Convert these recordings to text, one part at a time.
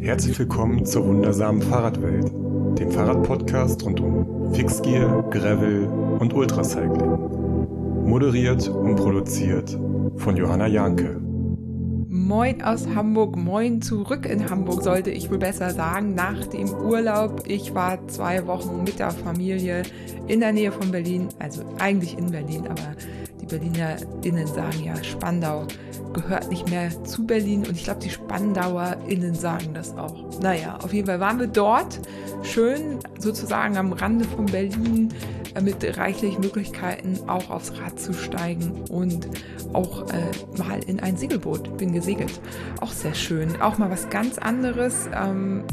Herzlich willkommen zur wundersamen Fahrradwelt, dem Fahrradpodcast rund um Fixgear, Gravel und Ultracycling. Moderiert und produziert von Johanna Janke. Moin aus Hamburg, moin zurück in Hamburg, sollte ich wohl besser sagen, nach dem Urlaub. Ich war zwei Wochen mit der Familie in der Nähe von Berlin, also eigentlich in Berlin, aber BerlinerInnen sagen ja, Spandau gehört nicht mehr zu Berlin und ich glaube, die SpandauerInnen sagen das auch. Naja, auf jeden Fall waren wir dort, schön sozusagen am Rande von Berlin, äh, mit reichlich Möglichkeiten auch aufs Rad zu steigen und auch äh, mal in ein Segelboot bin gesegelt. Auch sehr schön. Auch mal was ganz anderes. Ähm,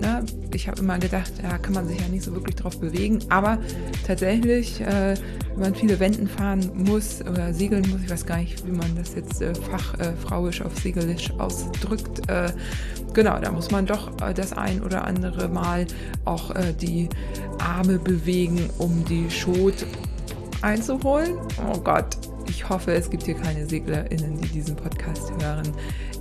ne? Ich habe immer gedacht, da kann man sich ja nicht so wirklich drauf bewegen. Aber tatsächlich, äh, wenn man viele Wänden fahren muss oder segeln muss, ich weiß gar nicht, wie man das jetzt äh, fachfrauisch äh, auf Segelisch ausdrückt. Äh, genau, da muss man doch äh, das ein oder andere Mal auch äh, die Arme bewegen, um die Schot einzuholen. Oh Gott, ich hoffe, es gibt hier keine SeglerInnen, die diesen Podcast hören.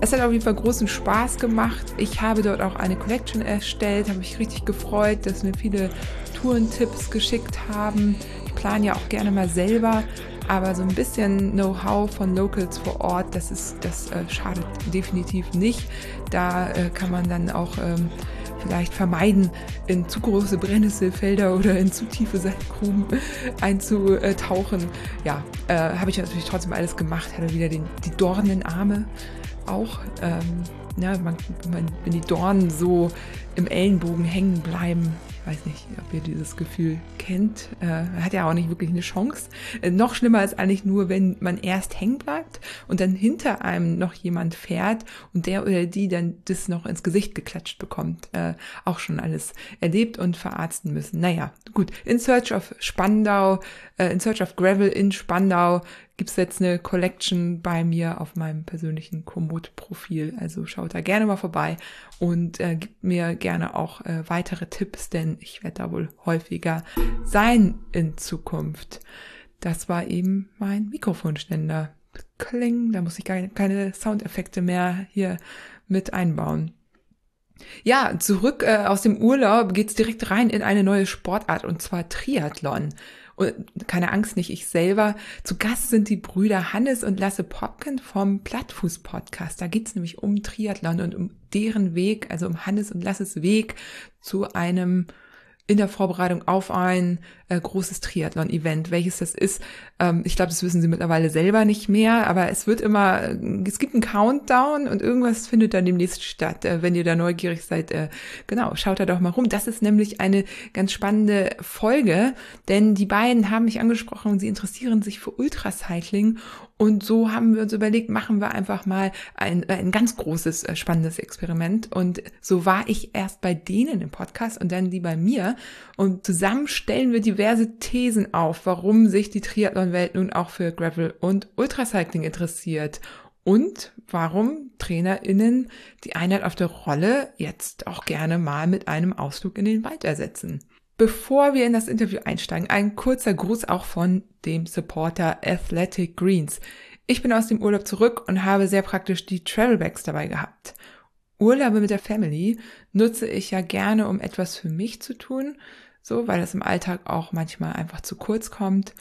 Es hat auf jeden Fall großen Spaß gemacht. Ich habe dort auch eine Collection erstellt, habe mich richtig gefreut, dass mir viele Tourentipps geschickt haben. Ich plane ja auch gerne mal selber, aber so ein bisschen Know-how von Locals vor Ort, das ist, das äh, schadet definitiv nicht. Da äh, kann man dann auch ähm, vielleicht vermeiden, in zu große Brennnesselfelder oder in zu tiefe Sandgruben einzutauchen. Ja, äh, habe ich natürlich trotzdem alles gemacht, hatte wieder den, die Dornenarme auch. Ähm, ja, man, man, wenn die Dornen so im Ellenbogen hängen bleiben, weiß nicht, ob ihr dieses Gefühl kennt. Äh, hat ja auch nicht wirklich eine Chance. Äh, noch schlimmer ist eigentlich nur, wenn man erst hängen bleibt und dann hinter einem noch jemand fährt und der oder die dann das noch ins Gesicht geklatscht bekommt. Äh, auch schon alles erlebt und verarzten müssen. Naja, gut. In Search of Spandau, äh, in Search of Gravel in Spandau gibt's jetzt eine Collection bei mir auf meinem persönlichen Komoot-Profil. Also schaut da gerne mal vorbei und äh, gibt mir gerne auch äh, weitere Tipps, denn ich werde da wohl häufiger sein in Zukunft. Das war eben mein Mikrofonständer. Kling, da muss ich gar keine Soundeffekte mehr hier mit einbauen. Ja, zurück äh, aus dem Urlaub geht's direkt rein in eine neue Sportart und zwar Triathlon. Und keine Angst, nicht ich selber. Zu Gast sind die Brüder Hannes und Lasse Popken vom Plattfuß-Podcast. Da geht's nämlich um Triathlon und um deren Weg, also um Hannes und Lasses Weg zu einem in der Vorbereitung auf ein äh, großes Triathlon-Event. Welches das ist, ähm, ich glaube, das wissen sie mittlerweile selber nicht mehr, aber es wird immer, äh, es gibt einen Countdown und irgendwas findet dann demnächst statt. Äh, wenn ihr da neugierig seid, äh, genau, schaut da doch mal rum. Das ist nämlich eine ganz spannende Folge, denn die beiden haben mich angesprochen und sie interessieren sich für Ultracycling und so haben wir uns überlegt, machen wir einfach mal ein, ein ganz großes, äh, spannendes Experiment. Und so war ich erst bei denen im Podcast und dann die bei mir. Und zusammen stellen wir diverse Thesen auf, warum sich die Triathlon-Welt nun auch für Gravel und Ultracycling interessiert. Und warum TrainerInnen die Einheit auf der Rolle jetzt auch gerne mal mit einem Ausflug in den Wald ersetzen. Bevor wir in das Interview einsteigen, ein kurzer Gruß auch von dem Supporter Athletic Greens. Ich bin aus dem Urlaub zurück und habe sehr praktisch die Travelbags dabei gehabt. Urlaube mit der Family nutze ich ja gerne, um etwas für mich zu tun, so, weil es im Alltag auch manchmal einfach zu kurz kommt.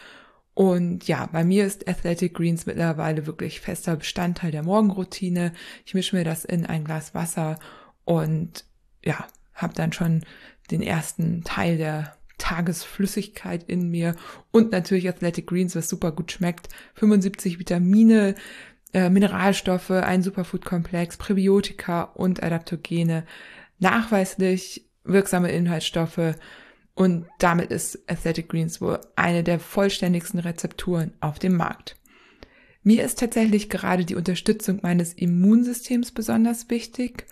Und ja, bei mir ist Athletic Greens mittlerweile wirklich fester Bestandteil der Morgenroutine. Ich mische mir das in ein Glas Wasser und ja, habe dann schon den ersten Teil der Tagesflüssigkeit in mir und natürlich Athletic Greens, was super gut schmeckt. 75 Vitamine, äh, Mineralstoffe, ein Superfood-Komplex, Präbiotika und Adaptogene, nachweislich wirksame Inhaltsstoffe und damit ist Athletic Greens wohl eine der vollständigsten Rezepturen auf dem Markt. Mir ist tatsächlich gerade die Unterstützung meines Immunsystems besonders wichtig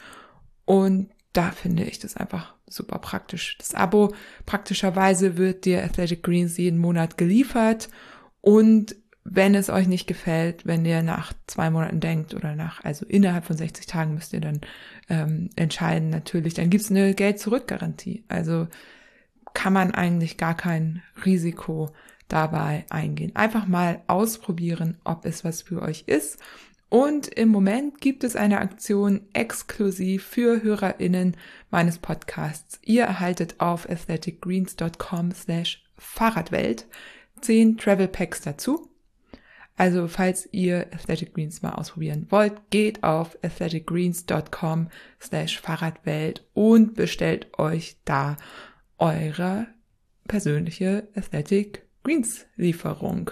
und da finde ich das einfach super praktisch. Das Abo praktischerweise wird dir Athletic Greens jeden Monat geliefert und wenn es euch nicht gefällt, wenn ihr nach zwei Monaten denkt oder nach, also innerhalb von 60 Tagen müsst ihr dann ähm, entscheiden, natürlich, dann gibt's eine Geld-Zurück-Garantie. Also kann man eigentlich gar kein Risiko dabei eingehen. Einfach mal ausprobieren, ob es was für euch ist Und im Moment gibt es eine Aktion exklusiv für HörerInnen meines Podcasts. Ihr erhaltet auf aestheticgreens.com slash Fahrradwelt 10 Travel Packs dazu. Also falls ihr Aesthetic Greens mal ausprobieren wollt, geht auf aestheticgreens.com slash Fahrradwelt und bestellt euch da eure persönliche Aesthetic Greens Lieferung.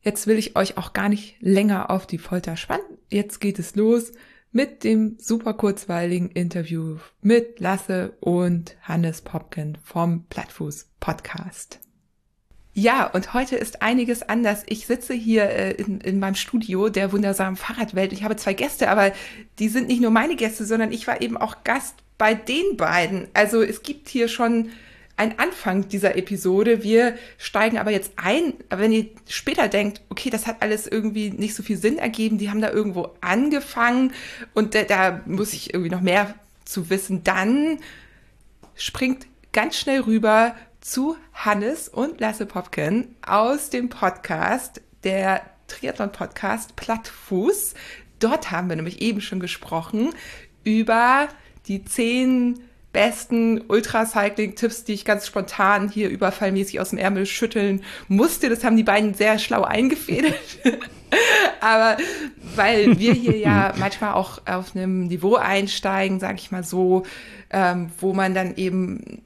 Jetzt will ich euch auch gar nicht länger auf die Folter spannen. Jetzt geht es los mit dem super kurzweiligen Interview mit Lasse und Hannes Popken vom Plattfuß Podcast. Ja, und heute ist einiges anders. Ich sitze hier äh, in, in meinem Studio der wundersamen Fahrradwelt. Ich habe zwei Gäste, aber die sind nicht nur meine Gäste, sondern ich war eben auch Gast bei den beiden. Also es gibt hier schon ein Anfang dieser Episode. Wir steigen aber jetzt ein. Aber wenn ihr später denkt, okay, das hat alles irgendwie nicht so viel Sinn ergeben, die haben da irgendwo angefangen und da, da muss ich irgendwie noch mehr zu wissen, dann springt ganz schnell rüber zu Hannes und Lasse Popken aus dem Podcast, der Triathlon-Podcast Plattfuß. Dort haben wir nämlich eben schon gesprochen über die zehn besten Ultracycling-Tipps, die ich ganz spontan hier überfallmäßig aus dem Ärmel schütteln musste. Das haben die beiden sehr schlau eingefädelt. Aber weil wir hier ja manchmal auch auf einem Niveau einsteigen, sage ich mal so, ähm, wo man dann eben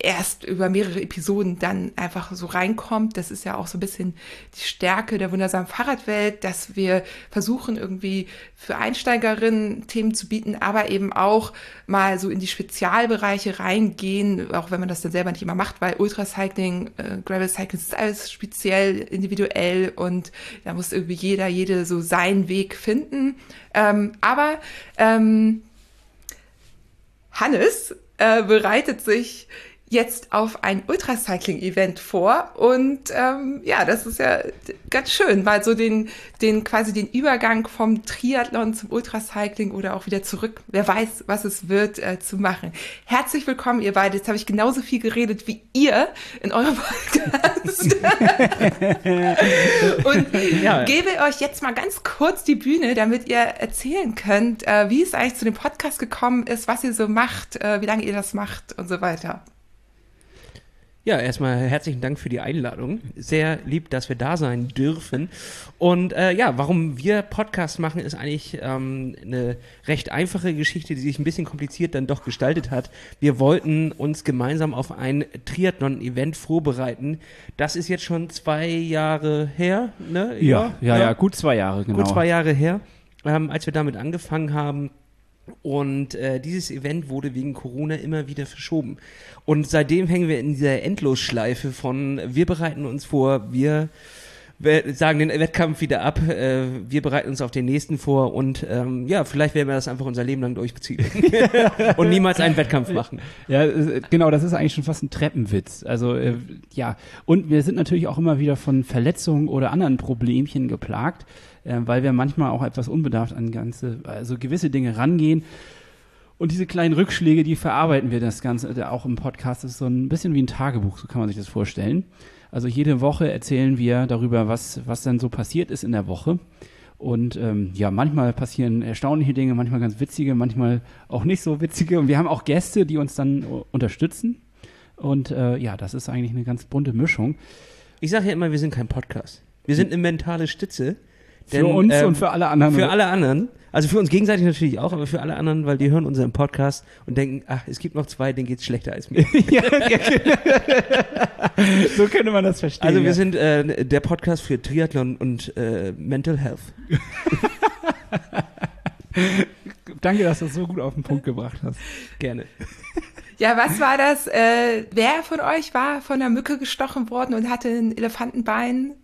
erst über mehrere Episoden dann einfach so reinkommt. Das ist ja auch so ein bisschen die Stärke der wundersamen Fahrradwelt, dass wir versuchen irgendwie für Einsteigerinnen Themen zu bieten, aber eben auch mal so in die Spezialbereiche reingehen, auch wenn man das dann selber nicht immer macht, weil Ultracycling, äh, Gravel Cycling ist alles speziell, individuell und da muss irgendwie jeder, jede so seinen Weg finden. Ähm, aber ähm, Hannes äh, bereitet sich jetzt auf ein Ultracycling-Event vor. Und ähm, ja, das ist ja ganz schön, mal so den, den quasi den Übergang vom Triathlon zum Ultracycling oder auch wieder zurück, wer weiß, was es wird, äh, zu machen. Herzlich willkommen, ihr beide. Jetzt habe ich genauso viel geredet wie ihr in eurem Podcast. Und ja. gebe euch jetzt mal ganz kurz die Bühne, damit ihr erzählen könnt, äh, wie es eigentlich zu dem Podcast gekommen ist, was ihr so macht, äh, wie lange ihr das macht und so weiter. Ja, erstmal herzlichen Dank für die Einladung. Sehr lieb, dass wir da sein dürfen. Und äh, ja, warum wir Podcast machen, ist eigentlich ähm, eine recht einfache Geschichte, die sich ein bisschen kompliziert dann doch gestaltet hat. Wir wollten uns gemeinsam auf ein Triathlon-Event vorbereiten. Das ist jetzt schon zwei Jahre her, ne? Ja, ja, ja, ja gut zwei Jahre, genau. Gut zwei Jahre her, ähm, als wir damit angefangen haben. Und äh, dieses Event wurde wegen Corona immer wieder verschoben. Und seitdem hängen wir in dieser Endlosschleife von wir bereiten uns vor, wir sagen den Wettkampf wieder ab, äh, wir bereiten uns auf den nächsten vor und ähm, ja, vielleicht werden wir das einfach unser Leben lang durchziehen und niemals einen Wettkampf machen. Ja, genau, das ist eigentlich schon fast ein Treppenwitz. Also äh, ja, und wir sind natürlich auch immer wieder von Verletzungen oder anderen Problemchen geplagt äh, weil wir manchmal auch etwas unbedarft an ganze, also gewisse Dinge rangehen. Und diese kleinen Rückschläge, die verarbeiten wir das Ganze äh, auch im Podcast. Das ist so ein bisschen wie ein Tagebuch, so kann man sich das vorstellen. Also jede Woche erzählen wir darüber, was, was dann so passiert ist in der Woche. Und ähm, ja, manchmal passieren erstaunliche Dinge, manchmal ganz witzige, manchmal auch nicht so witzige. Und wir haben auch Gäste, die uns dann unterstützen. Und äh, ja, das ist eigentlich eine ganz bunte Mischung. Ich sage ja immer, wir sind kein Podcast. Wir sind eine mentale Stütze, denn, für uns ähm, und für alle anderen. Für alle anderen. Also für uns gegenseitig natürlich auch, aber für alle anderen, weil die hören unseren Podcast und denken, ach, es gibt noch zwei, denen geht's schlechter als mir. so könnte man das verstehen. Also wir ja. sind äh, der Podcast für Triathlon und äh, Mental Health. Danke, dass du das so gut auf den Punkt gebracht hast. Gerne. Ja, was war das? Äh, wer von euch war von einer Mücke gestochen worden und hatte ein Elefantenbein?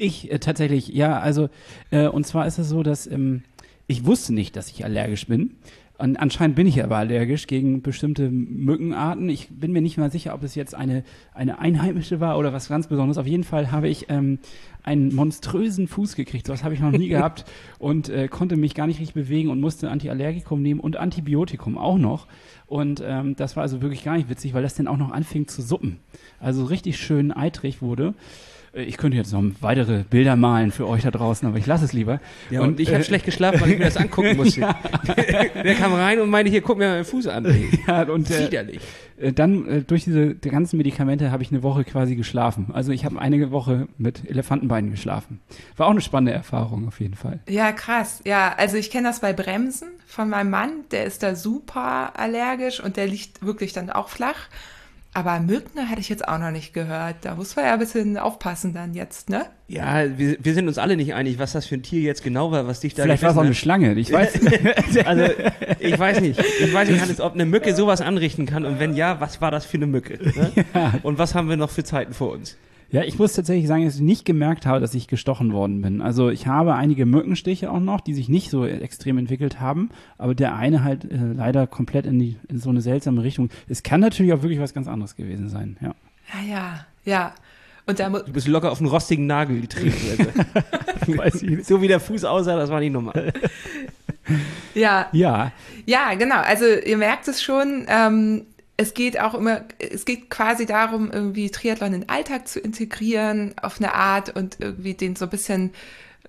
Ich äh, tatsächlich, ja, also äh, und zwar ist es so, dass ähm, ich wusste nicht, dass ich allergisch bin. Und anscheinend bin ich aber allergisch gegen bestimmte Mückenarten. Ich bin mir nicht mal sicher, ob es jetzt eine, eine einheimische war oder was ganz Besonderes. Auf jeden Fall habe ich ähm, einen monströsen Fuß gekriegt. So was habe ich noch nie gehabt und äh, konnte mich gar nicht richtig bewegen und musste Antiallergikum nehmen und Antibiotikum auch noch. Und ähm, das war also wirklich gar nicht witzig, weil das dann auch noch anfing zu suppen. Also richtig schön eitrig wurde. Äh, ich könnte jetzt noch weitere Bilder malen für euch da draußen, aber ich lasse es lieber. Ja, und, ich habe äh, schlecht geschlafen, weil ich mir das angucken musste. Der kam rein und meinte, hier, guck mir meinen Fuß an. Ja, und äh, Widerlich. äh, dann äh, durch diese die ganzen Medikamente habe ich eine Woche quasi geschlafen. Also ich habe eine Woche mit Elefantenbeinen geschlafen. War auch eine spannende Erfahrung auf jeden Fall. Ja, krass. Ja, also ich kenne das bei Bremsen von meinem Mann. Der ist da super allergisch und der liegt wirklich dann auch flach. Aber Mücken hatte ich jetzt auch noch nicht gehört. Da muss man ja ein bisschen aufpassen dann jetzt, ne? Ja, wir, wir sind uns alle nicht einig, was das für ein Tier jetzt genau war, was dich da Vielleicht war es auch eine Schlange. Ich weiß. hat. Also, ich weiß nicht. Ich weiß nicht, Hannes, ob eine Mücke sowas anrichten kann und wenn ja, was war das für eine Mücke? Ne? Und was haben wir noch für Zeiten vor uns? Ja, ich muss tatsächlich sagen, dass ich nicht gemerkt habe, dass ich gestochen worden bin. Also ich habe einige Mückenstiche auch noch, die sich nicht so extrem entwickelt haben, aber der eine halt äh, leider komplett in, die, in so eine seltsame Richtung. Es kann natürlich auch wirklich was ganz anderes gewesen sein, ja. Ja, ja, ja. Und da Du bist locker auf einen rostigen Nagel getreten. Also. Weiß ich nicht. so wie der Fuß aussah, das war nicht normal. ja, Ja, Ja, genau. Also ihr merkt es schon. Ähm, es geht auch immer, es geht quasi darum, irgendwie Triathlon in den Alltag zu integrieren auf eine Art und irgendwie den so ein bisschen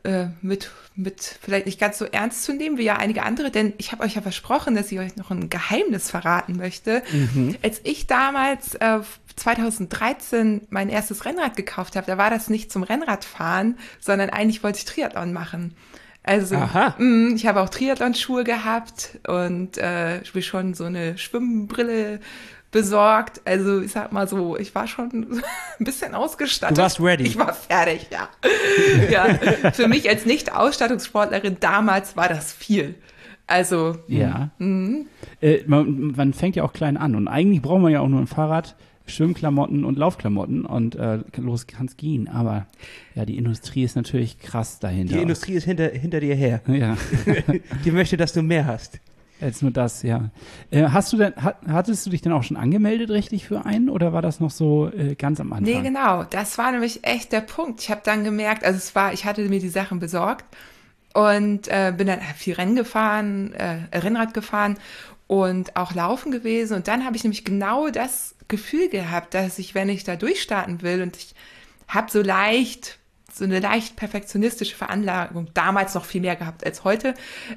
äh, mit, mit vielleicht nicht ganz so ernst zu nehmen wie ja einige andere, denn ich habe euch ja versprochen, dass ich euch noch ein Geheimnis verraten möchte. Als ich damals äh, 2013 mein erstes Rennrad gekauft habe, da war das nicht zum Rennradfahren, sondern eigentlich wollte ich Triathlon machen. Also Aha. Mm, Ich habe auch Triathlon-Schuhe gehabt und äh, ich bin schon so eine Schwimmbrille besorgt. Also ich sag mal so, ich war schon ein bisschen ausgestattet. Du warst ready. Ich war fertig, ja. ja. Für mich als Nicht-Ausstattungssportlerin damals war das viel. Also ja. mhm. Äh, man, man fängt ja auch klein an und eigentlich braucht man ja auch nur ein Fahrrad, Schwimmklamotten und Laufklamotten und äh, los kann's gehen. Aber ja, die Industrie ist natürlich krass dahinter. Die Industrie ist hinter, hinter dir her. Ja, Die möchte, dass du mehr hast. jetzt nur das, ja. Äh, hast du denn, hat, hattest du dich denn auch schon angemeldet richtig für einen oder war das noch so äh, ganz am Anfang? Nee, genau. Das war nämlich echt der Punkt. Ich habe dann gemerkt, also es war, ich hatte mir die Sachen besorgt und äh, bin dann viel Rennen gefahren, äh, Rennrad gefahren und auch laufen gewesen. Und dann habe ich nämlich genau das Gefühl gehabt, dass ich, wenn ich da durchstarten will und ich habe so leicht so eine leicht perfektionistische Veranlagung, damals noch viel mehr gehabt als heute,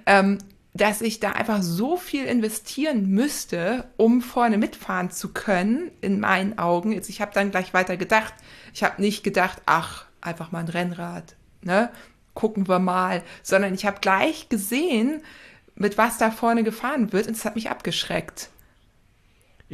ähm, dass ich da einfach so viel investieren müsste, um vorne mitfahren zu können, in meinen Augen. Jetzt, ich habe dann gleich weiter gedacht. Ich habe nicht gedacht, ach, einfach mal ein Rennrad, ne? Gucken wir mal, sondern ich habe gleich gesehen, mit was da vorne gefahren wird und es hat mich abgeschreckt.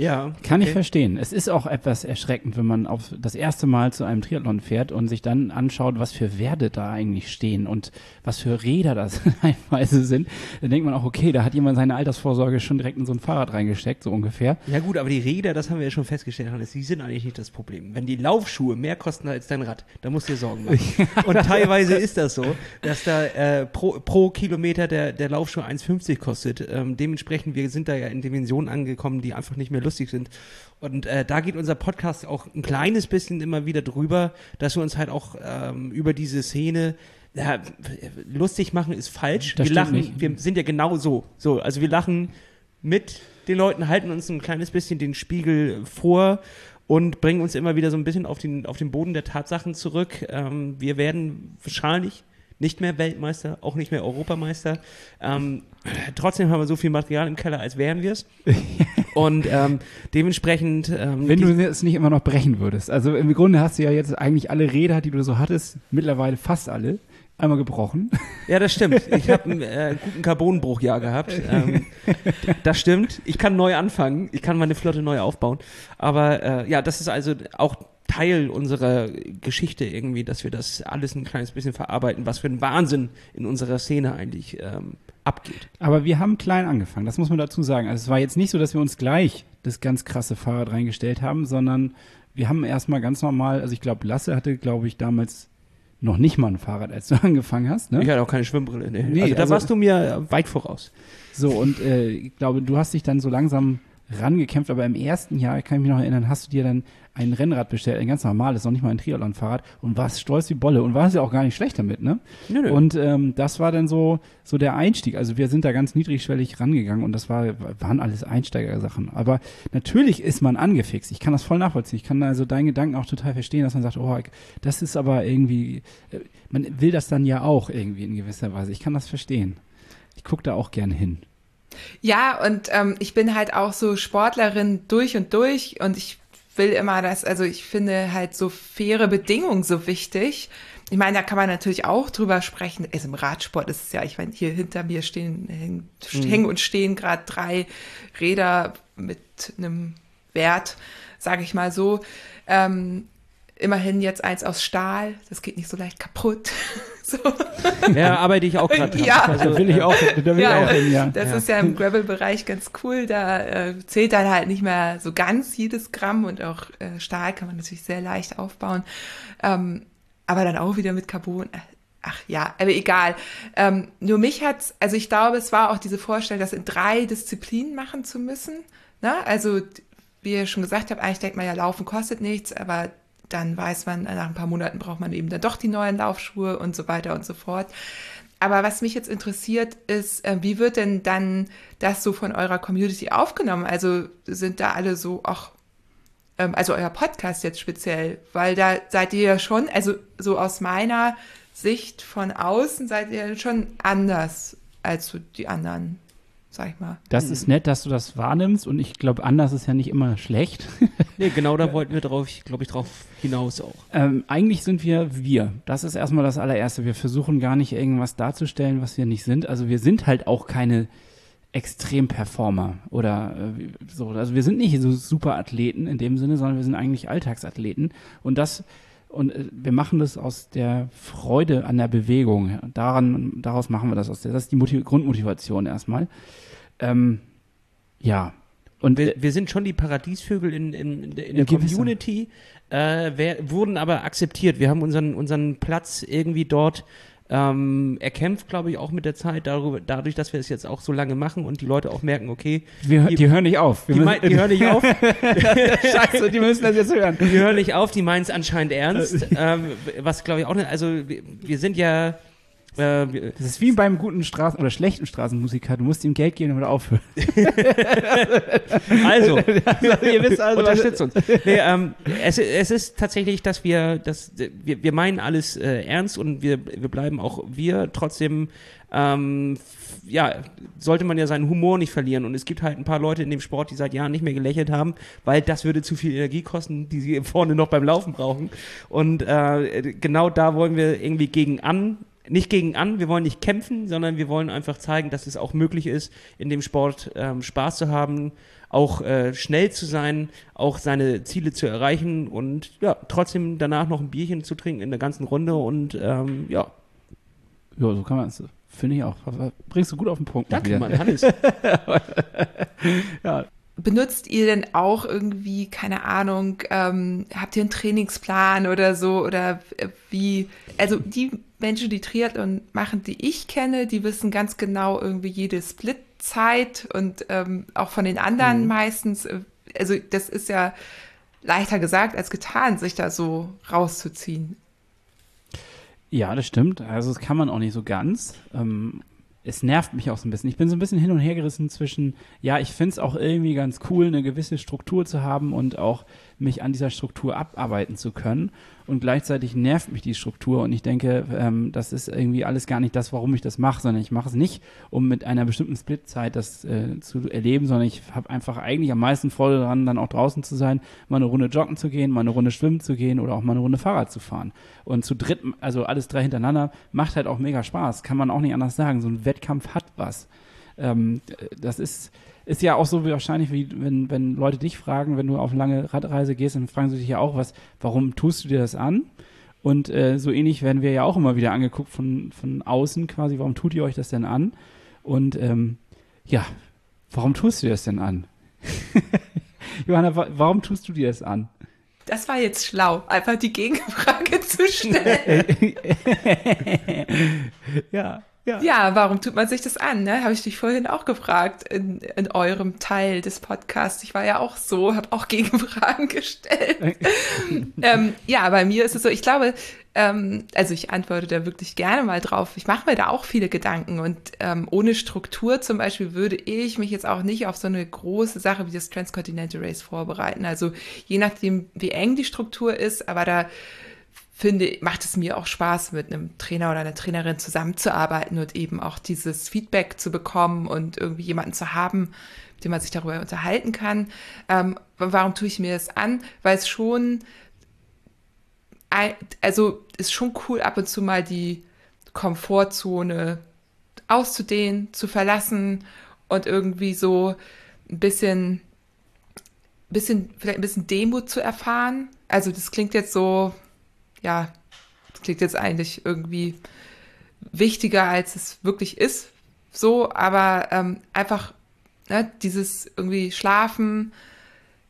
Ja. Kann ich verstehen. Es ist auch etwas erschreckend, wenn man auf das erste Mal zu einem Triathlon fährt und sich dann anschaut, was für Werte da eigentlich stehen und was für Räder das teilweise sind. Dann denkt man auch, okay, da hat jemand seine Altersvorsorge schon direkt in so ein Fahrrad reingesteckt, so ungefähr. Ja gut, aber die Räder, das haben wir ja schon festgestellt, Hannes, die sind eigentlich nicht das Problem. Wenn die Laufschuhe mehr kosten als dein Rad, dann musst du dir Sorgen machen. Und teilweise ist das so, dass da äh, pro, pro Kilometer der, der Laufschuh 1,50 kostet. Ähm, dementsprechend, wir sind da ja in Dimensionen angekommen, die einfach nicht mehr lustig sind. Und äh, da geht unser Podcast auch ein kleines bisschen immer wieder drüber, dass wir uns halt auch ähm, über diese Szene ja, lustig machen ist falsch. Das wir lachen, nicht. wir sind ja genau so. So, also wir lachen mit den Leuten, halten uns ein kleines bisschen den Spiegel vor und bringen uns immer wieder so ein bisschen auf den, auf den Boden der Tatsachen zurück. Ähm, wir werden wahrscheinlich nicht mehr Weltmeister, auch nicht mehr Europameister. Ähm, trotzdem haben wir so viel Material im Keller, als wären wir es. Und ähm, dementsprechend. Ähm, Wenn du es nicht immer noch brechen würdest. Also im Grunde hast du ja jetzt eigentlich alle Räder, die du so hattest, mittlerweile fast alle, einmal gebrochen. Ja, das stimmt. Ich habe einen äh, guten Carbonbruch ja gehabt. Ähm, das stimmt. Ich kann neu anfangen. Ich kann meine Flotte neu aufbauen. Aber äh, ja, das ist also auch Teil unserer Geschichte irgendwie, dass wir das alles ein kleines bisschen verarbeiten, was für ein Wahnsinn in unserer Szene eigentlich ähm, abgeht. Aber wir haben klein angefangen, das muss man dazu sagen. Also es war jetzt nicht so, dass wir uns gleich das ganz krasse Fahrrad reingestellt haben, sondern wir haben erstmal ganz normal, also ich glaube, Lasse hatte, glaube ich, damals noch nicht mal ein Fahrrad, als du angefangen hast. Ne? Ich hatte auch keine Schwimmbrille. Nee. Nee, also da also- warst du mir weit voraus. So, und äh, ich glaube, du hast dich dann so langsam rangekämpft, aber im ersten Jahr, kann ich mich noch erinnern, hast du dir dann ein Rennrad bestellt, ein ganz normales, noch nicht mal ein Triathlon-Fahrrad und warst stolz wie Bolle und warst ja auch gar nicht schlecht damit, ne? Nö, nö. Und ähm, das war dann so, so der Einstieg. Also wir sind da ganz niedrigschwellig rangegangen und das war, waren alles Einsteigersachen. Aber natürlich ist man angefixt. Ich kann das voll nachvollziehen. Ich kann also deinen Gedanken auch total verstehen, dass man sagt, oh, das ist aber irgendwie, äh, man will das dann ja auch irgendwie in gewisser Weise. Ich kann das verstehen. Ich gucke da auch gerne hin. Ja, und ähm, ich bin halt auch so Sportlerin durch und durch und ich will immer das, also ich finde halt so faire Bedingungen so wichtig. Ich meine, da kann man natürlich auch drüber sprechen. Also im Radsport ist es ja, ich meine, hier hinter mir stehen, hängen, hängen und stehen gerade drei Räder mit einem Wert, sage ich mal so. Ähm, immerhin jetzt eins aus Stahl, das geht nicht so leicht kaputt. so. Ja, arbeite ich auch gerade. Ja. Also, Da will ich auch, da will ich Ja, auch hin, ja. Das Ja. ist ja im Gravel-Bereich ganz cool. Da äh, zählt dann halt nicht mehr so ganz jedes Gramm und auch äh, Stahl kann man natürlich sehr leicht aufbauen. Ähm, aber dann auch wieder mit Carbon. Äh, Ach ja, aber egal. Ähm, nur mich hat's, also ich glaube, es war auch diese Vorstellung, das in drei Disziplinen machen zu müssen. Ne? Also, wie ihr schon gesagt habt, eigentlich denkt man ja, Laufen kostet nichts, aber dann weiß man, nach ein paar Monaten braucht man eben dann doch die neuen Laufschuhe und so weiter und so fort. Aber was mich jetzt interessiert, ist, äh, wie wird denn dann das so von eurer Community aufgenommen? Also sind da alle so, ach, ähm, also euer Podcast jetzt speziell, weil da seid ihr ja schon, also so aus meiner Sicht von außen seid ihr schon anders als die anderen, sag ich mal. Das ist nett, dass du das wahrnimmst und ich glaube, anders ist ja nicht immer schlecht. nee, genau da wollten wir drauf, glaube ich, drauf hinaus auch. Ähm, eigentlich sind wir wir. Das ist erstmal das allererste. Wir versuchen gar nicht irgendwas darzustellen, was wir nicht sind. Also wir sind halt auch keine Extremperformer oder äh, so. Also wir sind nicht so Superathleten in dem Sinne, sondern wir sind eigentlich Alltagsathleten. Und das und äh, wir machen das aus der Freude an der Bewegung. Daran, daraus machen wir das aus der. Das ist die Motiv Grundmotivation erstmal. Ähm, ja. Und Wir, wir sind schon die Paradiesvögel in, in, in der, in der Community, äh, wer, wurden aber akzeptiert. Wir haben unseren, unseren Platz irgendwie dort ähm, erkämpft, glaube ich, auch mit der Zeit, darüber, dadurch, dass wir es jetzt auch so lange machen und die Leute auch merken, okay, wir, die, hören nicht auf. Wir die, müssen- die hören nicht auf, Scheiße, die müssen das jetzt hören. die hören nicht auf, die meinen es anscheinend ernst. ähm, was glaube ich auch nicht, also wir, wir sind ja, äh, Das ist wie beim guten Straßen- oder schlechten Straßenmusiker. Du musst ihm Geld geben, damit er aufhört. also, Ihr wisst also, unterstützt uns. Nee, ähm, es, es ist tatsächlich, dass wir, dass wir, wir meinen alles äh, ernst und wir, wir bleiben auch wir. Trotzdem, ähm, ja, sollte man ja seinen Humor nicht verlieren. Und es gibt halt ein paar Leute in dem Sport, die seit Jahren nicht mehr gelächelt haben, weil das würde zu viel Energie kosten, die sie vorne noch beim Laufen brauchen. Und äh, genau da wollen wir irgendwie gegen an. Nicht gegen an, wir wollen nicht kämpfen, sondern wir wollen einfach zeigen, dass es auch möglich ist, in dem Sport ähm, Spaß zu haben, auch äh, schnell zu sein, auch seine Ziele zu erreichen und ja, trotzdem danach noch ein Bierchen zu trinken in der ganzen Runde und ähm, ja, Ja, so kann man es. Finde ich auch. Bringst du gut auf den Punkt. danke. Mann, Hannes. Ja, Benutzt ihr denn auch irgendwie, keine Ahnung, ähm, habt ihr einen Trainingsplan oder so? Oder äh, wie, also die Menschen, die Triathlon machen, die ich kenne, die wissen ganz genau irgendwie jede Split-Zeit und ähm, auch von den anderen meistens. äh, Also das ist ja leichter gesagt als getan, sich da so rauszuziehen. ja, das stimmt. Also, das kann man auch nicht so ganz. Ähm, es nervt mich auch so ein bisschen. Ich bin so ein bisschen hin und her gerissen zwischen, ja, ich finde es auch irgendwie ganz cool, eine gewisse Struktur zu haben und auch mich an dieser Struktur abarbeiten zu können. Und gleichzeitig nervt mich die Struktur und ich denke, ähm, das ist irgendwie alles gar nicht das, warum ich das mache, sondern ich mache es nicht, um mit einer bestimmten Splitzeit das äh, zu erleben, sondern ich habe einfach eigentlich am meisten Freude daran, dann auch draußen zu sein, mal eine Runde joggen zu gehen, mal eine Runde schwimmen zu gehen oder auch mal eine Runde Fahrrad zu fahren. Und zu dritt, also alles drei hintereinander, macht halt auch mega Spaß. Kann man auch nicht anders sagen. So ein Wettkampf hat was. Ähm, das ist, ist ja auch so wahrscheinlich, wie wenn, wenn Leute dich fragen, wenn du auf eine lange Radreise gehst, dann fragen sie dich ja auch, was, warum tust du dir das an? Und äh, so ähnlich werden wir ja auch immer wieder angeguckt von, von außen quasi, warum tut ihr euch das denn an? Und ähm, ja, warum tust du dir das denn an? Johanna, wa warum tust du dir das an? Das war jetzt schlau, einfach die Gegenfrage zu stellen. ja, ja, Ja. warum tut man sich das an? Ne? Habe ich dich vorhin auch gefragt in, in eurem Teil des Podcasts. Ich war ja auch so, habe auch Gegenfragen gestellt. ähm, ja, bei mir ist es so, ich glaube, ähm, also ich antworte da wirklich gerne mal drauf. Ich mache mir da auch viele Gedanken und ähm, ohne Struktur zum Beispiel würde ich mich jetzt auch nicht auf so eine große Sache wie das Transcontinental Race vorbereiten. Also je nachdem, wie eng die Struktur ist, aber da finde, macht es mir auch Spaß, mit einem Trainer oder einer Trainerin zusammenzuarbeiten und eben auch dieses Feedback zu bekommen und irgendwie jemanden zu haben, mit dem man sich darüber unterhalten kann. Ähm, warum tue ich mir das an? Weil es schon, also ist schon cool, ab und zu mal die Komfortzone auszudehnen, zu verlassen und irgendwie so ein bisschen, bisschen, vielleicht ein bisschen Demut zu erfahren. Also das klingt jetzt so ja, das klingt jetzt eigentlich irgendwie wichtiger, als es wirklich ist. So, aber ähm, einfach ne, dieses irgendwie Schlafen,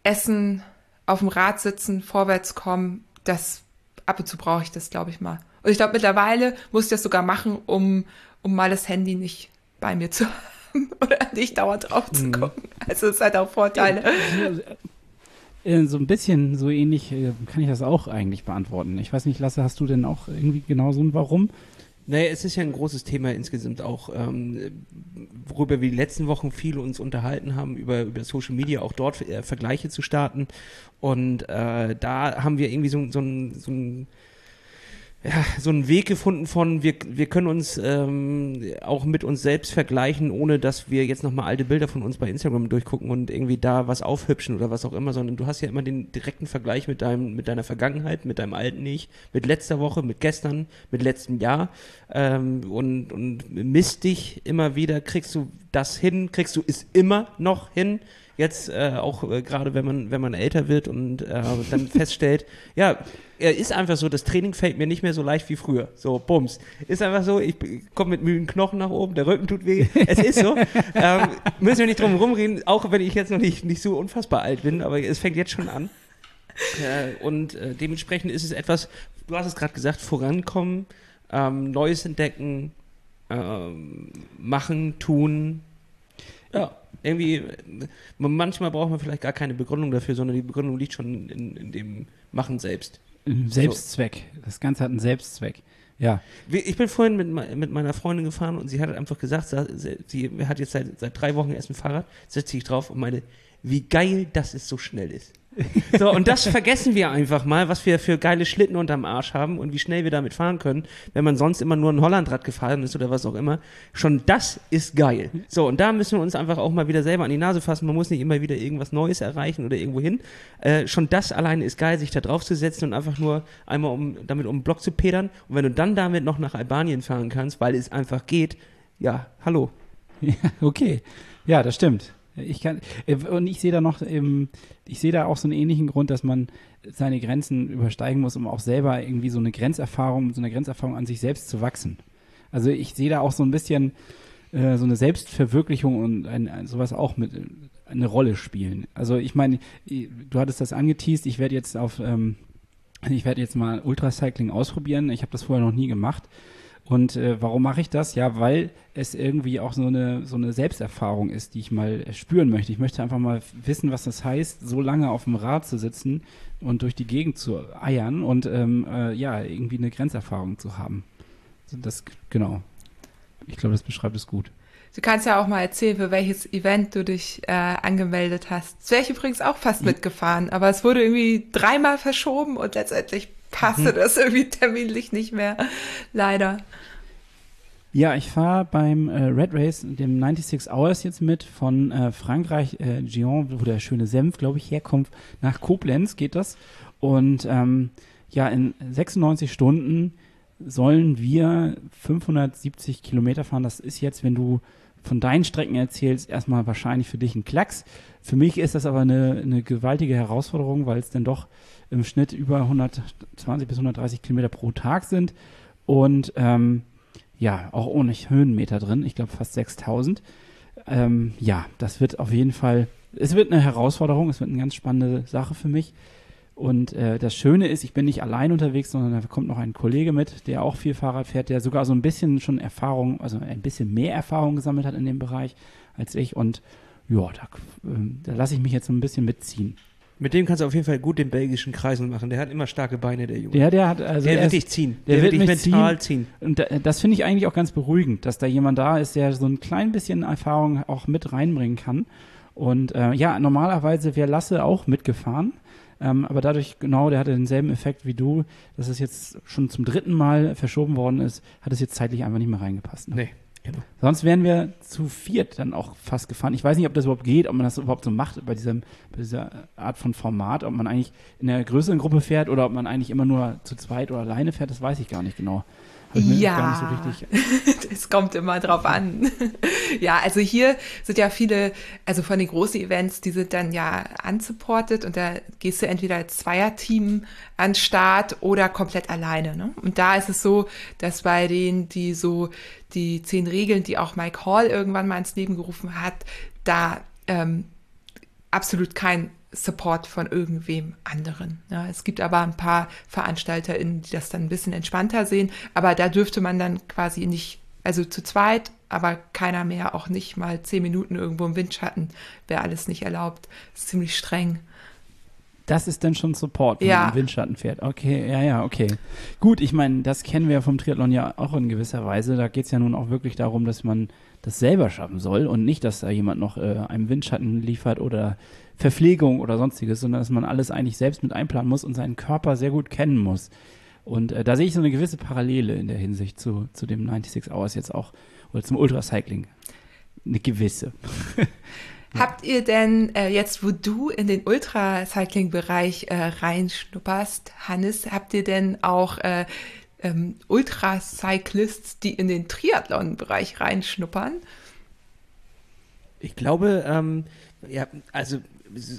Essen, auf dem Rad sitzen, vorwärts kommen, das ab und zu brauche ich das, glaube ich mal. Und ich glaube, mittlerweile muss ich das sogar machen, um, um mal das Handy nicht bei mir zu haben oder nicht dauernd drauf zu mhm. gucken. Mhm. Also es hat auch Vorteile. Äh, so ein bisschen so ähnlich äh, kann ich das auch eigentlich beantworten. Ich weiß nicht, Lasse, hast du denn auch irgendwie genau so ein Warum? Naja, es ist ja ein großes Thema insgesamt auch, ähm, worüber wir die letzten Wochen viel uns unterhalten haben, über, über Social Media, auch dort äh, Vergleiche zu starten. Und äh, da haben wir irgendwie so, so ein, so ein ja, so einen Weg gefunden von, wir, wir können uns ähm, auch mit uns selbst vergleichen, ohne dass wir jetzt nochmal alte Bilder von uns bei Instagram durchgucken und irgendwie da was aufhübschen oder was auch immer, sondern du hast ja immer den direkten Vergleich mit deinem, mit deiner Vergangenheit, mit deinem alten Ich, mit letzter Woche, mit gestern, mit letztem Jahr ähm, und, und misst dich immer wieder, kriegst du das hin, kriegst du es immer noch hin, jetzt äh, auch äh, gerade wenn man wenn man älter wird und äh, dann feststellt, ja, er ist einfach so, das Training fällt mir nicht mehr so leicht wie früher. So, bums. Ist einfach so, ich komme mit müden Knochen nach oben, der Rücken tut weh. Es ist so. ähm, müssen wir nicht drum rumreden, auch wenn ich jetzt noch nicht, nicht so unfassbar alt bin, aber es fängt jetzt schon an. Äh, und äh, dementsprechend ist es etwas, du hast es gerade gesagt, vorankommen, ähm, Neues entdecken, ähm, machen, tun. Ja irgendwie, manchmal braucht man vielleicht gar keine Begründung dafür, sondern die Begründung liegt schon in, in dem Machen selbst. Selbstzweck. So. Das Ganze hat einen Selbstzweck. Ja. Ich bin vorhin mit, mit meiner Freundin gefahren und sie hat einfach gesagt, sie hat jetzt seit, seit drei Wochen erst ein Fahrrad, setze ich drauf und meine, wie geil, dass es so schnell ist. So, und das vergessen wir einfach mal, was wir für geile Schlitten unterm Arsch haben und wie schnell wir damit fahren können, wenn man sonst immer nur ein Hollandrad gefahren ist oder was auch immer. Schon das ist geil. So, und da müssen wir uns einfach auch mal wieder selber an die Nase fassen. Man muss nicht immer wieder irgendwas Neues erreichen oder irgendwo hin. Äh, schon das alleine ist geil, sich da drauf zu setzen und einfach nur einmal um, damit um den Block zu pedern. Und wenn du dann damit noch nach Albanien fahren kannst, weil es einfach geht, ja, hallo. Ja, okay. Ja, das stimmt. Ich kann, äh, und ich sehe da noch, ich sehe da auch so einen ähnlichen Grund, dass man seine Grenzen übersteigen muss, um auch selber irgendwie so eine Grenzerfahrung, so eine Grenzerfahrung an sich selbst zu wachsen. Also ich sehe da auch so ein bisschen äh, so eine Selbstverwirklichung und ein, ein, sowas auch mit äh, eine Rolle spielen. Also ich meine, du hattest das angeteased, ich werde jetzt auf, ähm, ich werde jetzt mal Ultracycling ausprobieren. Ich habe das vorher noch nie gemacht. Und äh, warum mache ich das? Ja, weil es irgendwie auch so eine, so eine Selbsterfahrung ist, die ich mal spüren möchte. Ich möchte einfach mal wissen, was das heißt, so lange auf dem Rad zu sitzen und durch die Gegend zu eiern und ähm, äh, ja, irgendwie eine Grenzerfahrung zu haben. Das, genau. Ich glaube, das beschreibt es gut. Du kannst ja auch mal erzählen, für welches Event du dich äh, angemeldet hast. Das wäre ich übrigens auch fast mitgefahren, aber es wurde irgendwie dreimal verschoben und letztendlich passte mhm. das irgendwie terminlich nicht mehr. Leider. Ja, ich fahre beim äh, Red Race, dem 96 Hours jetzt mit von äh, Frankreich, äh, Gion, wo der schöne Senf, glaube ich, herkommt, nach Koblenz geht das. Und ähm, ja, in 96 Stunden sollen wir 570 Kilometer fahren. Das ist jetzt, wenn du von deinen Strecken erzählst, erstmal wahrscheinlich für dich ein Klacks. Für mich ist das aber eine, eine gewaltige Herausforderung, weil es dann doch im Schnitt über 120 bis 130 Kilometer pro Tag sind und ähm, ja, auch ohne Höhenmeter drin, ich glaube fast 6000. Ähm, ja, das wird auf jeden Fall, es wird eine Herausforderung, es wird eine ganz spannende Sache für mich. Und äh, das Schöne ist, ich bin nicht allein unterwegs, sondern da kommt noch ein Kollege mit, der auch viel Fahrrad fährt, der sogar so ein bisschen schon Erfahrung, also ein bisschen mehr Erfahrung gesammelt hat in dem Bereich als ich. Und ja, da, äh, da lasse ich mich jetzt so ein bisschen mitziehen. Mit dem kannst du auf jeden Fall gut den belgischen Kreisel machen. Der hat immer starke Beine, der Junge. Der, der hat, also der er wird dich ziehen. der Der, wird wird dich mental ziehen. Und da, das finde ich eigentlich auch ganz beruhigend, dass da jemand da ist, der so ein klein bisschen Erfahrung auch mit reinbringen kann. Und äh, ja, normalerweise wäre Lasse auch mitgefahren. Ähm, aber dadurch, genau, der hatte denselben Effekt wie du, dass es jetzt schon zum dritten Mal verschoben worden ist, hat es jetzt zeitlich einfach nicht mehr reingepasst. Ne? Nee, genau. Sonst wären wir zu viert dann auch fast gefahren. Ich weiß nicht, ob das überhaupt geht, ob man das überhaupt so macht bei, diesem, bei dieser Art von Format, ob man eigentlich in einer größeren Gruppe fährt oder ob man eigentlich immer nur zu zweit oder alleine fährt, das weiß ich gar nicht genau. Ja. nicht so. Es kommt immer drauf an. ja, also hier sind ja viele, also von den großen Events, die sind dann ja unsupported und da gehst du entweder als Zweierteam an Start oder komplett alleine. Ne? Und da ist es so, dass bei denen, die so die zehn Regeln, die auch Mike Hall irgendwann mal ins Leben gerufen hat, da ähm, absolut kein Support von irgendwem anderen. Ja, es gibt aber ein paar VeranstalterInnen, die das dann ein bisschen entspannter sehen, aber da dürfte man dann quasi nicht, also zu zweit, aber keiner mehr, auch nicht mal zehn Minuten irgendwo im Windschatten, wäre alles nicht erlaubt. Das ist ziemlich streng. Das ist dann schon Support, wenn Ja. man im Windschatten fährt. Okay, ja, ja, okay. Gut, ich meine, das kennen wir vom Triathlon ja auch in gewisser Weise. Da geht es ja nun auch wirklich darum, dass man das selber schaffen soll und nicht, dass da jemand noch äh, einem Windschatten liefert oder Verpflegung oder sonstiges, sondern dass man alles eigentlich selbst mit einplanen muss und seinen Körper sehr gut kennen muss. Und äh, da sehe ich so eine gewisse Parallele in der Hinsicht zu, zu dem 96 Hours jetzt auch oder zum Ultracycling. Eine gewisse. Habt ihr denn äh, jetzt, wo du in den Ultracycling-Bereich äh, reinschnupperst, Hannes, habt ihr denn auch äh, ähm, Ultracyclists, die in den Triathlon-Bereich reinschnuppern? Ich glaube, ähm, ja, also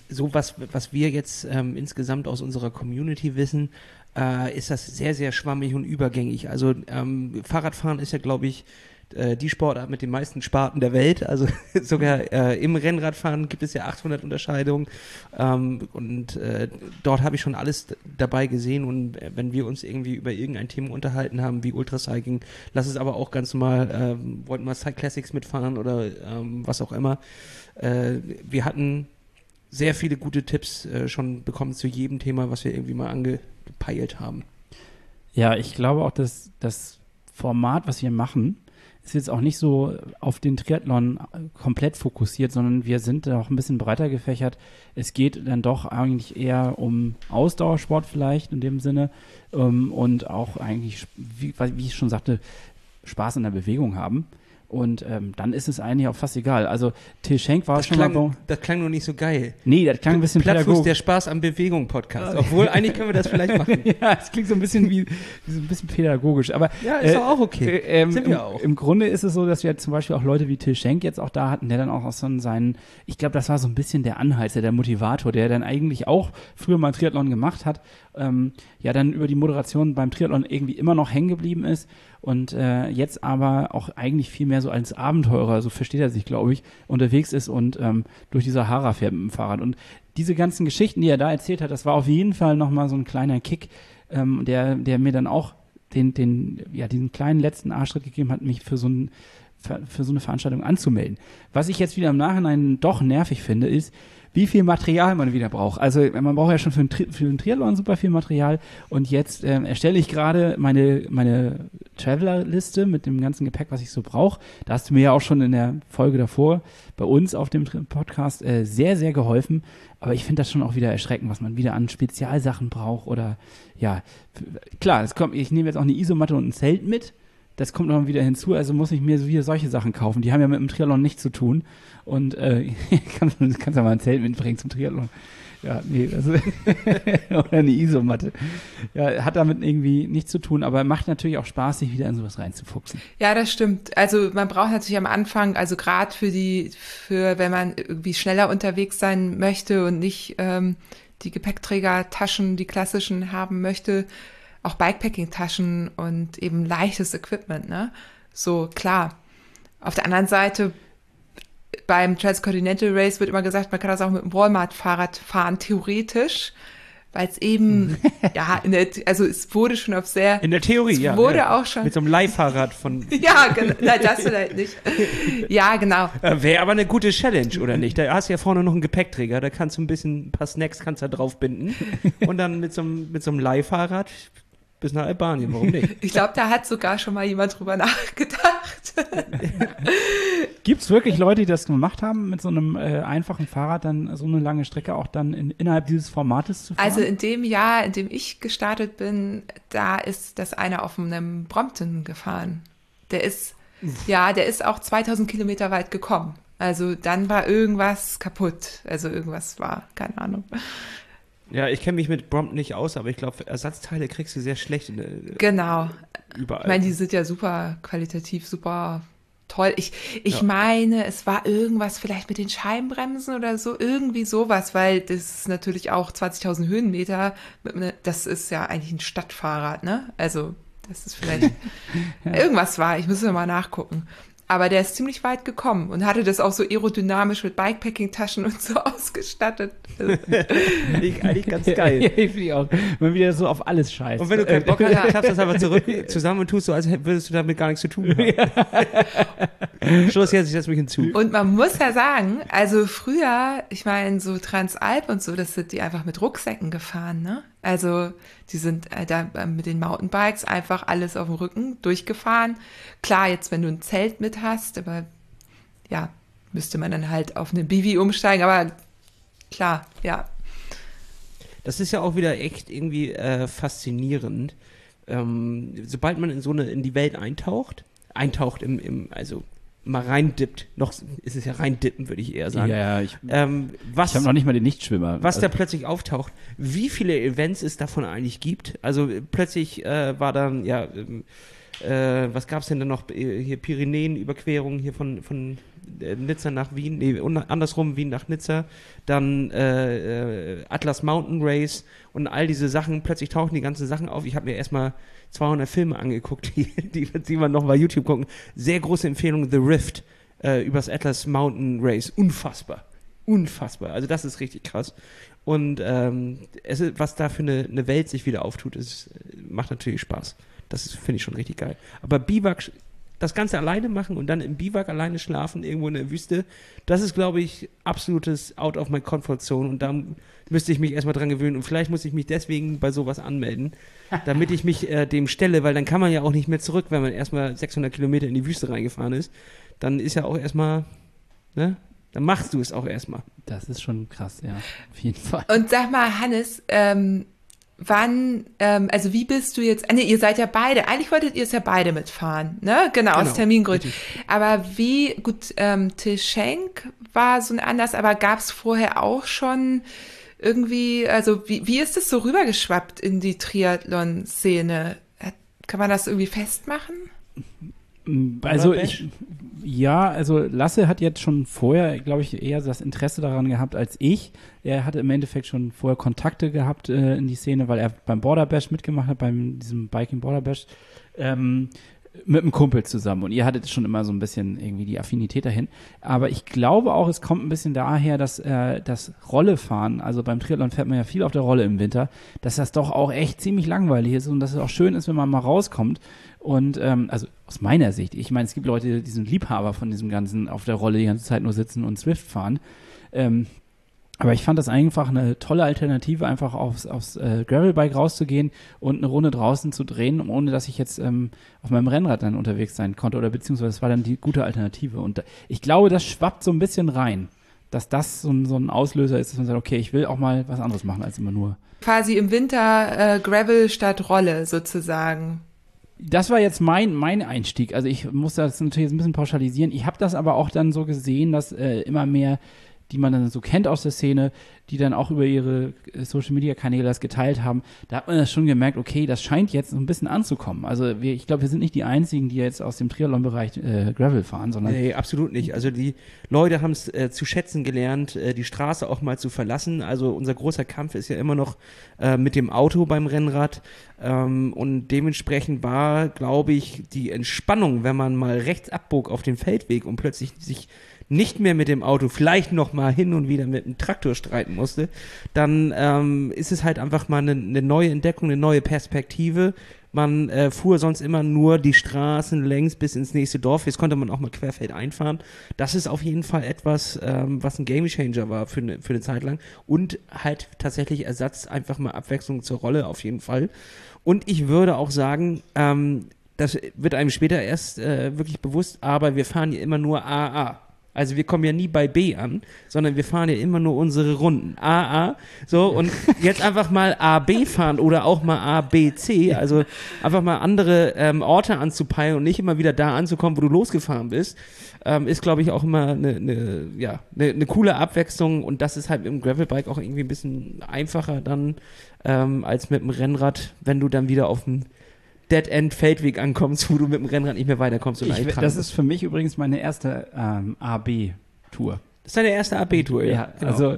so was, was wir jetzt ähm, insgesamt aus unserer Community wissen, äh, ist das sehr, sehr schwammig und übergängig. Also ähm, Fahrradfahren ist ja, glaube ich, äh, die Sportart mit den meisten Sparten der Welt. Also sogar äh, im Rennradfahren gibt es ja 800 Unterscheidungen. Ähm, und äh, dort habe ich schon alles dabei gesehen. Und äh, wenn wir uns irgendwie über irgendein Thema unterhalten haben, wie Ultracycling, lass es aber auch ganz normal, ähm, wollten wir Cyclassics mitfahren oder ähm, was auch immer. Äh, wir hatten sehr viele gute Tipps äh, schon bekommen zu jedem Thema, was wir irgendwie mal angepeilt haben. Ja, ich glaube auch, dass das Format, was wir machen, ist jetzt auch nicht so auf den Triathlon äh, komplett fokussiert, sondern wir sind auch ein bisschen breiter gefächert. Es geht dann doch eigentlich eher um Ausdauersport vielleicht in dem Sinne ähm, und auch eigentlich, wie ich schon sagte, Spaß in der Bewegung haben. Und ähm, dann ist es eigentlich auch fast egal. Also Till Schenk war Das schon mal klang, bei, das klang nur nicht so geil. Nee, das klang ein bisschen Plattfuß, pädagogisch. der Spaß am Bewegung Podcast. Obwohl, eigentlich können wir das vielleicht machen. ja, es klingt so ein bisschen wie, wie so ein bisschen pädagogisch. Aber Ja, ist Äh, auch okay. Äh, ähm, Sind im, wir auch. Im Grunde ist es so, dass wir zum Beispiel auch Leute wie Till Schenk jetzt auch da hatten, der dann auch aus so seinen, ich glaube, das war so ein bisschen der Anheizer, der Motivator, der dann eigentlich auch früher mal Triathlon gemacht hat, ähm, ja dann über die Moderation beim Triathlon irgendwie immer noch hängen geblieben ist und äh, jetzt aber auch eigentlich viel mehr so als Abenteurer, so versteht er sich, glaube ich, unterwegs ist und ähm, durch die Sahara fährt mit dem Fahrrad. Und diese ganzen Geschichten, die er da erzählt hat, das war auf jeden Fall nochmal so ein kleiner Kick, ähm, der, der mir dann auch den, den, ja, diesen kleinen letzten Arschtritt gegeben hat, mich für so, ein, für, für so eine Veranstaltung anzumelden. Was ich jetzt wieder im Nachhinein doch nervig finde, ist, wie viel Material man wieder braucht. Also man braucht ja schon für einen, Tri Triathlon super viel Material und jetzt ähm, erstelle ich gerade meine, meine Traveler-Liste mit dem ganzen Gepäck, was ich so brauche. Da hast du mir ja auch schon in der Folge davor bei uns auf dem Podcast äh, sehr, sehr geholfen. Aber ich finde das schon auch wieder erschreckend, was man wieder an Spezialsachen braucht oder ja, klar, es kommt, ich nehme jetzt auch eine Isomatte und ein Zelt mit. Das kommt noch wieder hinzu, also muss ich mir so wieder solche Sachen kaufen. Die haben ja mit dem Triathlon nichts zu tun. Und äh, kannst, kannst ja mal ein Zelt mitbringen zum Triathlon. Ja, nee, das oder eine Isomatte. Ja, hat damit irgendwie nichts zu tun, aber macht natürlich auch Spaß, sich wieder in sowas reinzufuchsen. Ja, das stimmt. Also man braucht natürlich am Anfang, also gerade für die, für wenn man irgendwie schneller unterwegs sein möchte und nicht ähm, die Gepäckträgertaschen, die klassischen haben möchte, auch Bikepacking-Taschen und eben leichtes Equipment, ne? So, klar. Auf der anderen Seite, beim Transcontinental Race wird immer gesagt, man kann das auch mit dem Walmart-Fahrrad fahren, theoretisch. weil es eben, ja, in der, also es wurde schon auf sehr, In der Theorie, es ja. wurde ja. auch schon, Mit so einem Leihfahrrad von. ja, genau, nein, das vielleicht nicht. Ja, genau. Äh, Wäre aber eine gute Challenge, oder nicht? Da hast du ja vorne noch einen Gepäckträger, da kannst du ein bisschen, ein paar Snacks kannst du da drauf binden. Und dann mit so einem, mit so einem Leihfahrrad bis nach Albanien, warum nicht? Ich glaube, da hat sogar schon mal jemand drüber nachgedacht. Gibt es wirklich Leute, die das gemacht haben, mit so einem äh, einfachen Fahrrad dann so eine lange Strecke auch dann in, innerhalb dieses Formates zu fahren? Also in dem Jahr, in dem ich gestartet bin, da ist das einer auf einem Brompton gefahren. Der ist, ja, der ist auch 2000 Kilometer weit gekommen. Also dann war irgendwas kaputt. Also irgendwas war, keine Ahnung. Ja, ich kenne mich mit Brompton nicht aus, aber ich glaube, Ersatzteile kriegst du sehr schlecht in, Genau. überall. Ich meine, die sind ja super qualitativ, super toll. Ich, ich Ja. meine, es war irgendwas vielleicht mit den Scheibenbremsen oder so, irgendwie sowas, weil das ist natürlich auch 20.000 Höhenmeter. mit ne- Das ist ja eigentlich ein Stadtfahrrad, ne? Also, das ist vielleicht irgendwas war. Ich muss mal nachgucken. Aber der ist ziemlich weit gekommen und hatte das auch so aerodynamisch mit Bikepacking-Taschen und so ausgestattet. Ich, eigentlich ganz geil. ja, ich finde auch. Man wieder so auf alles scheißt. Und wenn du keinen Bock hast, Ja. klappst das einfach zurück zusammen und tust so, als würdest du damit gar nichts zu tun haben. Schluss jetzt, ich setze mich hinzu. Und man muss ja sagen, also früher, ich meine, so Transalp und so, das sind die einfach mit Rucksäcken gefahren, ne? Also die sind äh, da äh, mit den Mountainbikes einfach alles auf dem Rücken durchgefahren. Klar, jetzt wenn du ein Zelt mit hast, aber ja, müsste man dann halt auf eine Bivi umsteigen, aber klar, ja. Das ist ja auch wieder echt irgendwie äh, faszinierend. Ähm, sobald man in so eine, in die Welt eintaucht, eintaucht im, im also mal reindippt, noch ist es ja reindippen, würde ich eher sagen. ja, ich, Ähm, was ich habe noch nicht mal den Nichtschwimmer. was da Also, plötzlich auftaucht, wie viele Events es davon eigentlich gibt. Also äh, plötzlich äh, war dann, ja, ähm, äh, was gab es denn dann noch? Äh, Hier Pyrenäen-Überquerung hier von, von äh, Nizza nach Wien, nee, andersrum Wien nach Nizza, dann äh, Atlas Mountain Race und all diese Sachen, plötzlich tauchen die ganzen Sachen auf. Ich habe mir erstmal 200 Filme angeguckt, die, die, die man noch bei YouTube gucken. Sehr große Empfehlung, The Rift, äh, übers Atlas Mountain Race. Unfassbar. Unfassbar. Also das ist richtig krass. Und ähm, es ist, was da für eine, eine Welt sich wieder auftut, ist, macht natürlich Spaß. Das finde ich schon richtig geil. Aber Biwak, das Ganze alleine machen und dann im Biwak alleine schlafen, irgendwo in der Wüste, das ist, glaube ich, absolutes Out of my Comfort Zone. Und da müsste ich mich erstmal dran gewöhnen. Und vielleicht muss ich mich deswegen bei sowas anmelden, damit ich mich äh, dem stelle, weil dann kann man ja auch nicht mehr zurück, wenn man erstmal 600 Kilometer in die Wüste reingefahren ist. Dann ist ja auch erstmal, ne? Dann machst du es auch erstmal. das ist schon krass, ja. Auf jeden Fall. Und sag mal, Hannes, ähm, wann, ähm, also wie bist du jetzt, nee, ihr seid ja beide, eigentlich wolltet ihr es ja beide mitfahren, ne? Genau, aus Genau, Termingründen. Aber wie, gut, ähm, Tischenk war so ein Anlass, aber gab es vorher auch schon irgendwie, also wie, wie ist das so rübergeschwappt in die Triathlon-Szene? Kann man das irgendwie festmachen? Also ich, ja, also Lasse hat jetzt schon vorher, glaube ich, eher das Interesse daran gehabt als ich. Er hatte im Endeffekt schon vorher Kontakte gehabt äh, in die Szene, weil er beim Border Bash mitgemacht hat, beim diesem Biking Border Bash, ähm, mit einem Kumpel zusammen. Und ihr hattet schon immer so ein bisschen irgendwie die Affinität dahin. Aber ich glaube auch, es kommt ein bisschen daher, dass äh, das Rollefahren, also beim Triathlon fährt man ja viel auf der Rolle im Winter, dass das doch auch echt ziemlich langweilig ist und dass es auch schön ist, wenn man mal rauskommt. Und ähm, also aus meiner Sicht, ich meine, es gibt Leute, die sind Liebhaber von diesem ganzen auf der Rolle die ganze Zeit nur sitzen und Swift fahren. Ähm, aber ich fand das einfach eine tolle Alternative, einfach aufs, aufs äh, Gravelbike rauszugehen und eine Runde draußen zu drehen, ohne dass ich jetzt ähm, auf meinem Rennrad dann unterwegs sein konnte. Oder beziehungsweise es war dann die gute Alternative. Und ich glaube, das schwappt so ein bisschen rein, dass das so ein, so ein Auslöser ist, dass man sagt, okay, ich will auch mal was anderes machen als immer nur. Quasi im Winter äh, Gravel statt Rolle sozusagen. Das war jetzt mein, mein Einstieg. Also ich muss das natürlich ein bisschen pauschalisieren. Ich habe das aber auch dann so gesehen, dass äh, immer mehr, die man dann so kennt aus der Szene, die dann auch über ihre äh, Social-Media-Kanäle das geteilt haben, da hat man das schon gemerkt, okay, das scheint jetzt so ein bisschen anzukommen. Also wir, ich glaube, wir sind nicht die Einzigen, die jetzt aus dem Triathlon-Bereich äh, Gravel fahren, sondern Nee, absolut nicht. Also die Leute haben es äh, zu schätzen gelernt, äh, die Straße auch mal zu verlassen. Also unser großer Kampf ist ja immer noch äh, mit dem Auto beim Rennrad. Ähm, und dementsprechend war, glaube ich, die Entspannung, wenn man mal rechts abbog auf den Feldweg und plötzlich sich nicht mehr mit dem Auto, vielleicht noch mal hin und wieder mit dem Traktor streiten musste, dann ähm, ist es halt einfach mal eine, eine neue Entdeckung, eine neue Perspektive. Man äh, fuhr sonst immer nur die Straßen längs bis ins nächste Dorf. Jetzt konnte man auch mal querfeld einfahren. Das ist auf jeden Fall etwas, ähm, was ein Gamechanger war für eine, für eine Zeit lang. Und halt tatsächlich Ersatz, einfach mal Abwechslung zur Rolle auf jeden Fall. Und ich würde auch sagen, ähm, das wird einem später erst äh, wirklich bewusst, aber wir fahren hier immer nur AA. Also wir kommen ja nie bei B an, sondern wir fahren ja immer nur unsere Runden. AA, so und jetzt einfach mal AB fahren oder auch mal ABC, also einfach mal andere ähm, Orte anzupeilen und nicht immer wieder da anzukommen, wo du losgefahren bist, ähm, ist glaube ich auch immer eine, eine ja, eine, eine coole Abwechslung. Und das ist halt im Gravelbike auch irgendwie ein bisschen einfacher dann ähm, als mit dem Rennrad, wenn du dann wieder auf dem Dead-End-Feldweg ankommst, wo du mit dem Rennrad nicht mehr weiterkommst. Und Ich, das ist für mich übrigens meine erste ähm, AB-Tour. Das ist deine erste AB-Tour, ja. Ja, genau. also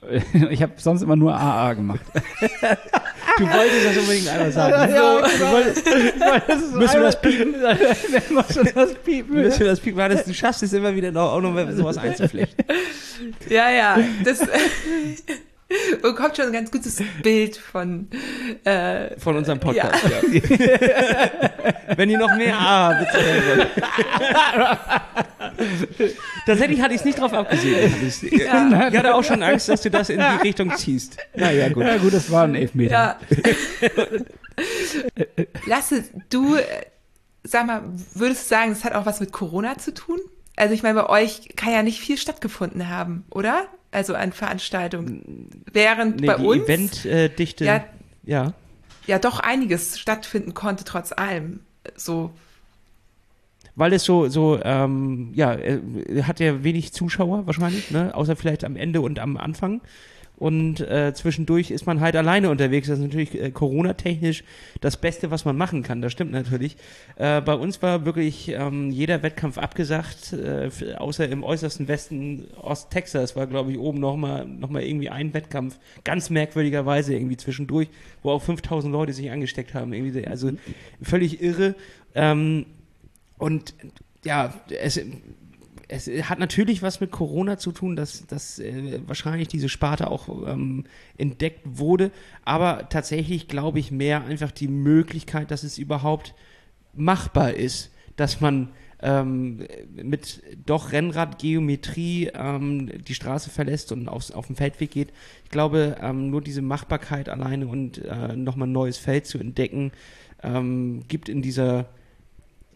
ich habe sonst immer nur AA gemacht. du wolltest das unbedingt einmal sagen. Ja, Müssen wir das piepen? das piepen? Müssen wir das piepen? Das- Du schaffst es immer wieder noch, auch noch sowas einzuflechten. Ja, ja, das bekommt schon ein ganz gutes Bild von äh, Von unserem Podcast, ja. Wenn ihr noch mehr A bezahlen wollt. Tatsächlich hatte ich es nicht drauf abgesehen. Ich, ich hatte auch schon Angst, dass du das in die Richtung ziehst. Naja, gut. Ja gut, das war ein Elfmeter. Ja. Lasse, du, äh, sag mal, würdest du sagen, das hat auch was mit Corona zu tun? Also ich meine, bei euch kann ja nicht viel stattgefunden haben, oder? Also an Veranstaltungen. Während Nee, bei die uns Eventdichte. Ja. ja. ja doch einiges stattfinden konnte, trotz allem. So, Weil es so, so, ähm, ja, er hat ja wenig Zuschauer wahrscheinlich, ne? Außer vielleicht am Ende und am Anfang. Und äh, zwischendurch ist man halt alleine unterwegs. Das ist natürlich äh, Corona-technisch das Beste, was man machen kann. Das stimmt natürlich. Äh, bei uns war wirklich ähm, jeder Wettkampf abgesagt, äh, außer im äußersten Westen Osttexas war, glaube ich, oben nochmal noch mal irgendwie ein Wettkampf. Ganz merkwürdigerweise irgendwie zwischendurch, wo auch 5000 Leute sich angesteckt haben. Irgendwie, also völlig irre. Ähm, und ja, es, es hat natürlich was mit Corona zu tun, dass, dass äh, wahrscheinlich diese Sparte auch ähm, entdeckt wurde. Aber tatsächlich glaube ich mehr einfach die Möglichkeit, dass es überhaupt machbar ist, dass man ähm, mit doch Rennradgeometrie ähm, die Straße verlässt und aufs, auf den Feldweg geht. Ich glaube, ähm, nur diese Machbarkeit alleine und äh, nochmal ein neues Feld zu entdecken, ähm, gibt in dieser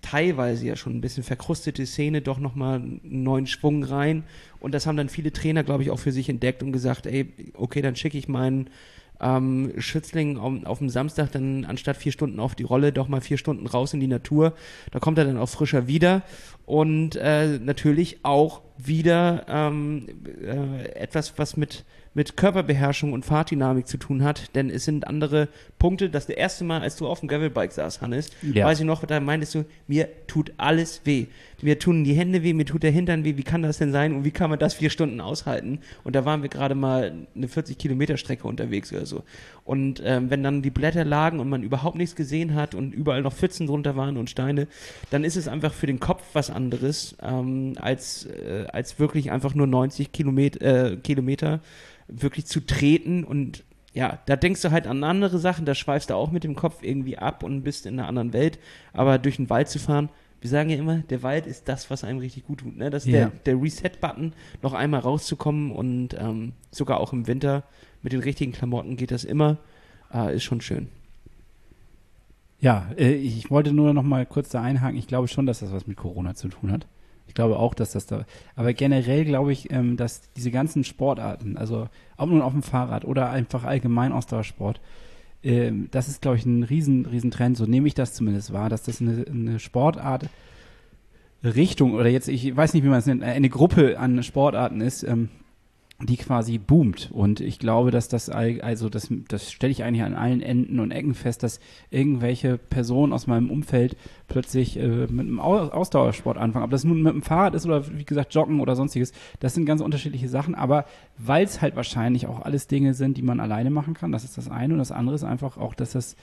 teilweise ja schon ein bisschen verkrustete Szene doch nochmal einen neuen Schwung rein. Und das haben dann viele Trainer, glaube ich, auch für sich entdeckt und gesagt, ey, okay, dann schicke ich meinen ähm, Schützling auf, auf dem Samstag dann anstatt vier Stunden auf die Rolle doch mal vier Stunden raus in die Natur. Da kommt er dann auch frischer wieder. Und äh, natürlich auch wieder ähm, äh, etwas, was mit, mit Körperbeherrschung und Fahrtdynamik zu tun hat. Denn es sind andere Punkte. Das der erste Mal, als du auf dem Gravelbike saß, Hannes, Ja. weiß ich noch, da meintest du, mir tut alles weh. Mir tun die Hände weh, mir tut der Hintern weh. Wie kann das denn sein? Und wie kann man das vier Stunden aushalten? Und da waren wir gerade mal eine 40 Kilometer Strecke unterwegs oder so. Und ähm, wenn dann die Blätter lagen und man überhaupt nichts gesehen hat und überall noch Pfützen drunter waren und Steine, dann ist es einfach für den Kopf was anderes, ähm, als, äh, als wirklich einfach nur 90 Kilometer, äh, Kilometer wirklich zu treten und ja, da denkst du halt an andere Sachen, da schweifst du auch mit dem Kopf irgendwie ab und bist in einer anderen Welt. Aber durch den Wald zu fahren, wir sagen ja immer, der Wald ist das, was einem richtig gut tut. Ne? Das ist Ja. der, der Reset-Button, noch einmal rauszukommen und ähm, sogar auch im Winter mit den richtigen Klamotten geht das immer. Äh, ist schon schön. Ja, äh, ich wollte nur noch mal kurz da einhaken. Ich glaube schon, dass das was mit Corona zu tun hat. Ich glaube auch, dass das da. Aber generell glaube ich, ähm, dass diese ganzen Sportarten, also ob nun auf dem Fahrrad oder einfach allgemein Ausdauersport, ähm, das ist, glaube ich, ein riesen, riesen Trend. So nehme ich das zumindest wahr, dass das eine, eine Sportart Richtung oder jetzt, ich weiß nicht, wie man es nennt, eine Gruppe an Sportarten ist, ähm, die quasi boomt. Und ich glaube, dass das, also das, das stelle ich eigentlich an allen Enden und Ecken fest, dass irgendwelche Personen aus meinem Umfeld plötzlich äh, mit einem Au- Ausdauersport anfangen. Ob das nun mit dem Fahrrad ist oder wie gesagt Joggen oder sonstiges, das sind ganz unterschiedliche Sachen. Aber weil es halt wahrscheinlich auch alles Dinge sind, die man alleine machen kann, das ist das eine. Und das andere ist einfach auch, dass das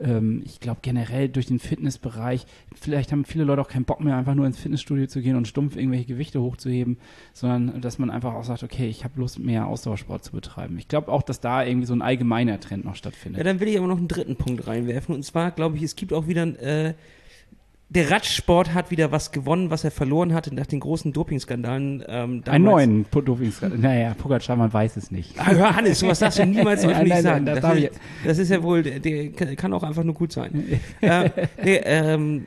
ähm, ich glaube generell durch den Fitnessbereich, vielleicht haben viele Leute auch keinen Bock mehr, einfach nur ins Fitnessstudio zu gehen und stumpf irgendwelche Gewichte hochzuheben, sondern dass man einfach auch sagt, okay, ich habe Lust, mehr Ausdauersport zu betreiben. Ich glaube auch, dass da irgendwie so ein allgemeiner Trend noch stattfindet. Ja, dann will ich aber noch einen dritten Punkt reinwerfen. Und zwar, glaube ich, es gibt auch wieder äh, der Radsport hat wieder was gewonnen, was er verloren hatte nach den großen Dopingskandalen. Ähm, Einen neuen Dopingskandal. Naja, Pogacar, man weiß es nicht. Ah, hör, Hannes, sowas darfst du niemals öffentlich nein, sagen. nein, das das, ist, das ist ja wohl, der, der kann auch einfach nur gut sein. äh, nee, ähm,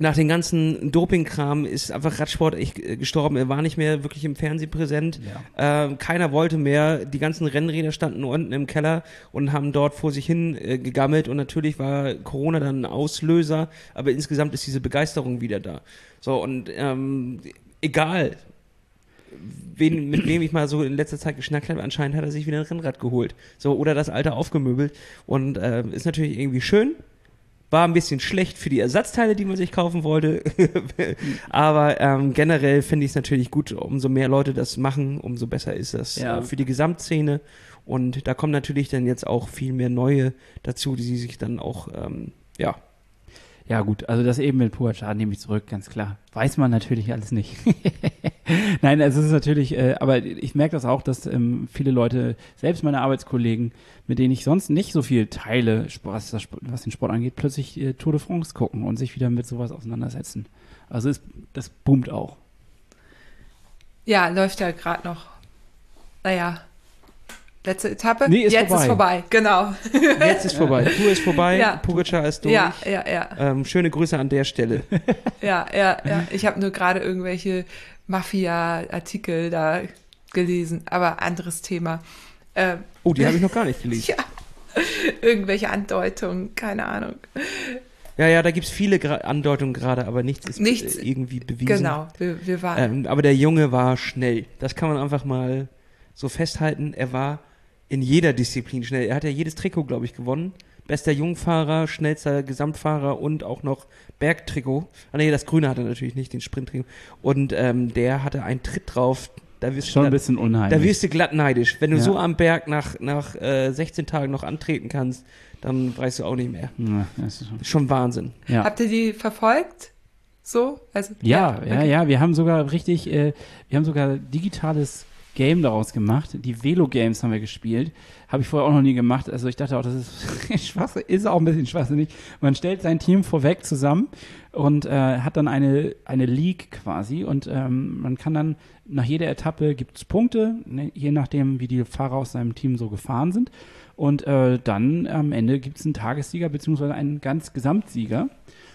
nach dem ganzen Dopingkram ist einfach Radsport echt äh, gestorben. Er war nicht mehr wirklich im Fernsehen präsent. Ähm, keiner wollte mehr. Die ganzen Rennräder standen unten im Keller und haben dort vor sich hin äh, gegammelt. Und natürlich war Corona dann ein Auslöser, aber insgesamt ist diese Begeisterung wieder da. So, und ähm, egal, wen, mit wem ich mal so in letzter Zeit geschnackt habe, anscheinend hat er sich wieder ein Rennrad geholt. So, oder das alte aufgemöbelt. Und äh, ist natürlich irgendwie schön. War ein bisschen schlecht für die Ersatzteile, die man sich kaufen wollte. Aber ähm, generell finde ich es natürlich gut, umso mehr Leute das machen, umso besser ist das Ja. äh, für die Gesamtszene. Und da kommen natürlich dann jetzt auch viel mehr neue dazu, die sich dann auch, ähm, ja, Ja, gut, also das eben mit Pogacar nehme ich zurück, ganz klar. Weiß man natürlich alles nicht. Nein, es ist natürlich, äh, aber ich merke das auch, dass ähm, viele Leute, selbst meine Arbeitskollegen, mit denen ich sonst nicht so viel teile, was, das, was den Sport angeht, plötzlich äh, Tour de France gucken und sich wieder mit sowas auseinandersetzen. Also es, das boomt auch. Ja, läuft ja gerade noch. Naja, letzte Etappe. Nee, ist Jetzt vorbei. ist vorbei, genau. jetzt ist vorbei. Tour ist vorbei, Ja. Pogacar ist durch. Ja, ja, ja. Ähm, schöne Grüße an der Stelle. Ja, ja, ja. Ich habe nur gerade irgendwelche Mafia-Artikel da gelesen, aber anderes Thema. Äh, Oh, die habe ich noch gar nicht gelesen. ja, irgendwelche Andeutungen, keine Ahnung. Ja, ja, da gibt es viele Gra Andeutungen gerade, aber nichts ist Nichts. äh, irgendwie bewiesen. Genau, wir, wir waren. Ähm, aber der Junge war schnell. Das kann man einfach mal so festhalten. Er war in jeder Disziplin schnell. Er hat ja jedes Trikot, glaube ich, gewonnen. Bester Jungfahrer, schnellster Gesamtfahrer und auch noch Bergtrikot. Ah nee, das Grüne hat er natürlich nicht, den Sprinttrikot. Und ähm, der hatte einen Tritt drauf. Da wirst, Schon du ein glatt, bisschen da unheimlich. wirst du glatt neidisch. Wenn du Ja. so am Berg nach, nach äh, 16 Tagen noch antreten kannst, dann weißt du auch nicht mehr. ja, das ist schon- Schon Wahnsinn. ja. Habt ihr die verfolgt? So? Also, Ja, ja, okay. ja, wir haben sogar richtig, äh, wir haben sogar digitales Game daraus gemacht. Die Velo-Games haben wir gespielt. Habe ich vorher auch noch nie gemacht. Also ich dachte auch, das ist schwachsinnig, ist auch ein bisschen schwachsinnig. Man stellt sein Team vorweg zusammen und äh, hat dann eine, eine League quasi und ähm, man kann dann nach jeder Etappe gibt es Punkte, ne, je nachdem, wie die Fahrer aus seinem Team so gefahren sind. Und äh, dann am Ende gibt es einen Tagessieger beziehungsweise einen ganz Gesamtsieger.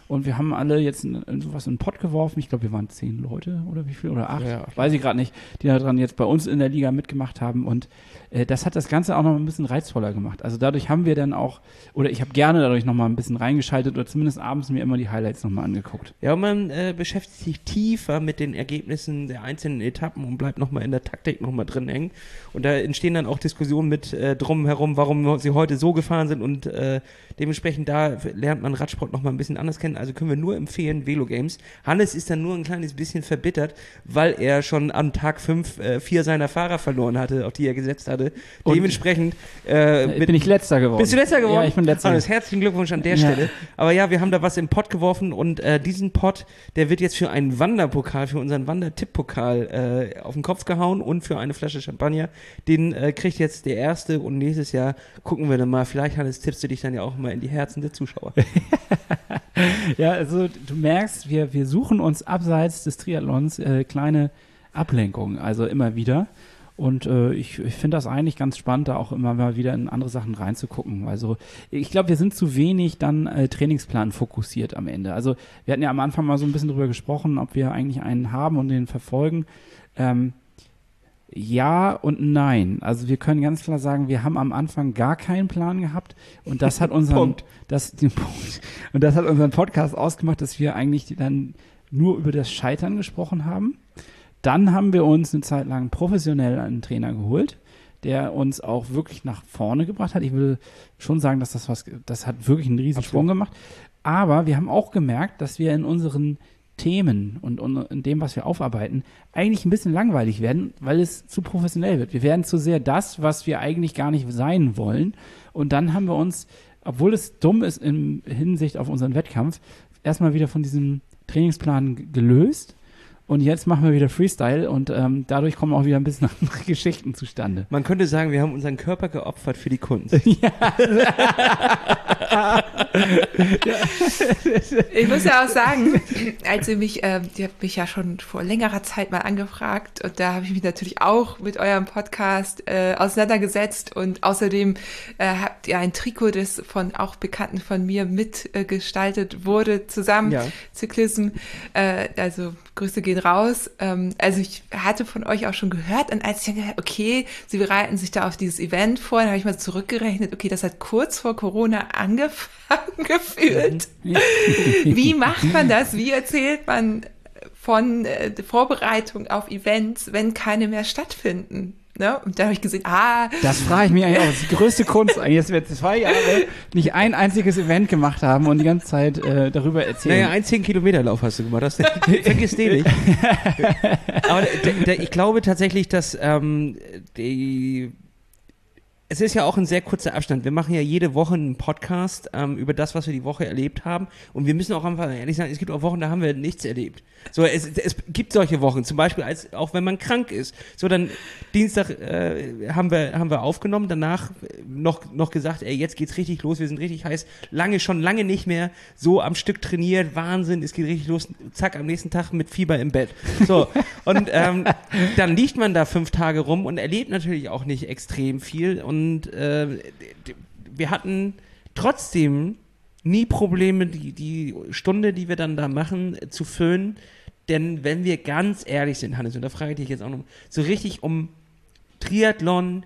Und wir haben alle jetzt in, in sowas in den Pott geworfen. Ich glaube, wir waren zehn Leute oder wie viel oder acht, Ja. weiß ich gerade nicht, die daran jetzt bei uns in der Liga mitgemacht haben. Und äh, das hat das Ganze auch noch ein bisschen reizvoller gemacht. Also dadurch haben wir dann auch, oder ich habe gerne dadurch noch mal ein bisschen reingeschaltet oder zumindest abends mir immer die Highlights noch mal angeguckt. Ja, und man äh, beschäftigt sich tiefer mit den Ergebnissen der einzelnen Etappen und bleibt nochmal in der Taktik nochmal drin hängen. Und da entstehen dann auch Diskussionen mit äh, drum herum, warum sie heute so gefahren sind und äh, dementsprechend da lernt man Radsport nochmal ein bisschen anders kennen. Also können wir nur empfehlen, Velo Games. Hannes ist dann nur ein kleines bisschen verbittert, weil er schon am Tag fünf äh, vier seiner Fahrer verloren hatte, auf die er gesetzt hatte. Und- dementsprechend äh, Äh, bin ich letzter geworden. bist du letzter geworden? Ja, ich bin letzter. Hannes, herzlichen Glückwunsch an der Ja. Stelle. Aber ja, wir haben da was im Pott geworfen und äh, diesen Pott, der wird jetzt für einen Wanderpokal, für unseren Wandertipp-Pokal äh, auf den Kopf gehauen und für eine Flasche Champagner. Den äh, kriegt jetzt der Erste und nächstes Jahr gucken wir dann mal. Vielleicht, Hannes, tippst du dich dann ja auch mal in die Herzen der Zuschauer. Ja, also du merkst, wir, wir suchen uns abseits des Triathlons äh, kleine Ablenkungen, also immer wieder. Und äh, ich, ich finde das eigentlich ganz spannend, da auch immer mal wieder in andere Sachen reinzugucken. Also ich glaube, wir sind zu wenig dann äh, Trainingsplan fokussiert am Ende. Also wir hatten ja am Anfang mal so ein bisschen drüber gesprochen, ob wir eigentlich einen haben und den verfolgen. Ähm, ja und nein. Also wir können ganz klar sagen, wir haben am Anfang gar keinen Plan gehabt und das hat unseren Punkt. das den Punkt und das hat unseren Podcast ausgemacht, dass wir eigentlich dann nur über das Scheitern gesprochen haben. Dann haben wir uns eine Zeit lang professionell einen Trainer geholt, der uns auch wirklich nach vorne gebracht hat. Ich will schon sagen, dass das was, das hat wirklich einen riesen Sprung gemacht. Aber wir haben auch gemerkt, dass wir in unseren Themen und, und in dem, was wir aufarbeiten, eigentlich ein bisschen langweilig werden, weil es zu professionell wird. Wir werden zu sehr das, was wir eigentlich gar nicht sein wollen. Und dann haben wir uns obwohl es dumm ist in Hinsicht auf unseren Wettkampf, erstmal wieder von diesem Trainingsplan gelöst. Und jetzt machen wir wieder Freestyle und ähm, dadurch kommen auch wieder ein bisschen andere Geschichten zustande. Man könnte sagen, wir haben unseren Körper geopfert für die Kunst. Ich muss ja auch sagen, als ihr mich, ähm, ihr habt mich ja schon vor längerer Zeit mal angefragt und da habe ich mich natürlich auch mit eurem Podcast äh, auseinandergesetzt und außerdem äh, habt ihr ein Trikot, das von auch Bekannten von mir mitgestaltet äh, gestaltet wurde, zusammen, Ja. Zyklism, äh, also Grüße gehen raus. Ähm, also ich hatte von euch auch schon gehört und als ich dann gehört, okay, sie bereiten sich da auf dieses Event vor, dann habe ich mal zurückgerechnet, okay, das hat kurz vor Corona angefangen gefühlt. Wie macht man das? Wie erzählt man von äh, Vorbereitung auf Events, wenn keine mehr stattfinden? Ne? Und da habe ich gesehen, ah, Das frage ich mich eigentlich auch. Das ist die größte Kunst eigentlich, dass wir zwei Jahre nicht ein einziges Event gemacht haben und die ganze Zeit äh, darüber erzählen. Naja, ein 10-Kilometer-Lauf hast du gemacht. Das, vergiss den nicht. Aber der, der, ich glaube tatsächlich, dass ähm, die. Es ist ja auch ein sehr kurzer Abstand. Wir machen ja jede Woche einen Podcast ähm, über das, was wir die Woche erlebt haben. Und wir müssen auch einfach ehrlich sagen, es gibt auch Wochen, da haben wir nichts erlebt. So, es, es gibt solche Wochen, zum Beispiel als, auch wenn man krank ist. So, dann Dienstag äh, haben, wir, haben wir aufgenommen, danach noch, noch gesagt, ey, jetzt geht's richtig los, wir sind richtig heiß. Lange, schon lange nicht mehr so am Stück trainiert, Wahnsinn, es geht richtig los. Zack, am nächsten Tag mit Fieber im Bett. So, und ähm, dann liegt man da fünf Tage rum und erlebt natürlich auch nicht extrem viel. Und äh, d- d- wir hatten trotzdem nie Probleme, die, die Stunde, die wir dann da machen, äh, zu füllen. Denn wenn wir ganz ehrlich sind, Hannes, und da frage ich dich jetzt auch noch, so richtig um Triathlon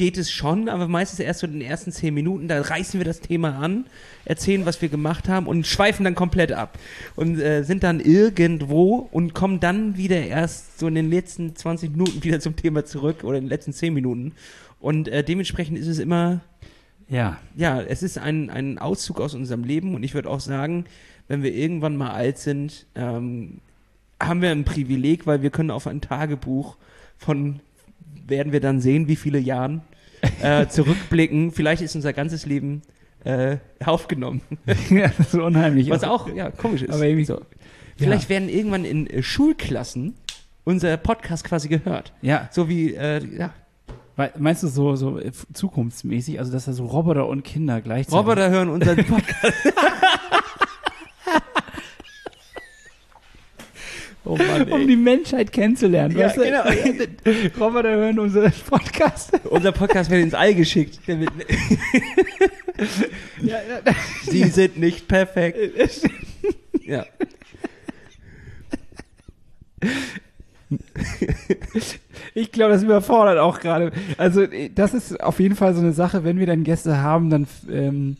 geht es schon, aber meistens erst so in den ersten zehn Minuten, da reißen wir das Thema an, erzählen, was wir gemacht haben und schweifen dann komplett ab und äh, sind dann irgendwo und kommen dann wieder erst so in den letzten 20 Minuten wieder zum Thema zurück oder in den letzten 10 Minuten und äh, dementsprechend ist es immer ja. ja, es ist ein, ein Auszug aus unserem Leben und ich würde auch sagen, wenn wir irgendwann mal alt sind, ähm, haben wir ein Privileg, weil wir können auf ein Tagebuch von, werden wir dann sehen, wie viele Jahren äh, zurückblicken. Vielleicht ist unser ganzes Leben äh, aufgenommen. ja, das ist so unheimlich. Was auch ja, komisch ist. Aber irgendwie- so. Vielleicht werden irgendwann in äh, Schulklassen unser Podcast quasi gehört. Ja, So wie, äh, ja, meinst du so, so äh, zukunftsmäßig, also dass da so Roboter und Kinder gleichzeitig. Roboter hören unseren Podcast. oh Mann, um die Menschheit kennenzulernen. Ja, weißt du? genau. Roboter hören unseren Podcast. Unser Podcast wird ins All geschickt. Ja, ja. Sie sind nicht perfekt. Ja. Ich glaube, das überfordert auch gerade. Also, das ist auf jeden Fall so eine Sache, wenn wir dann Gäste haben, dann ähm,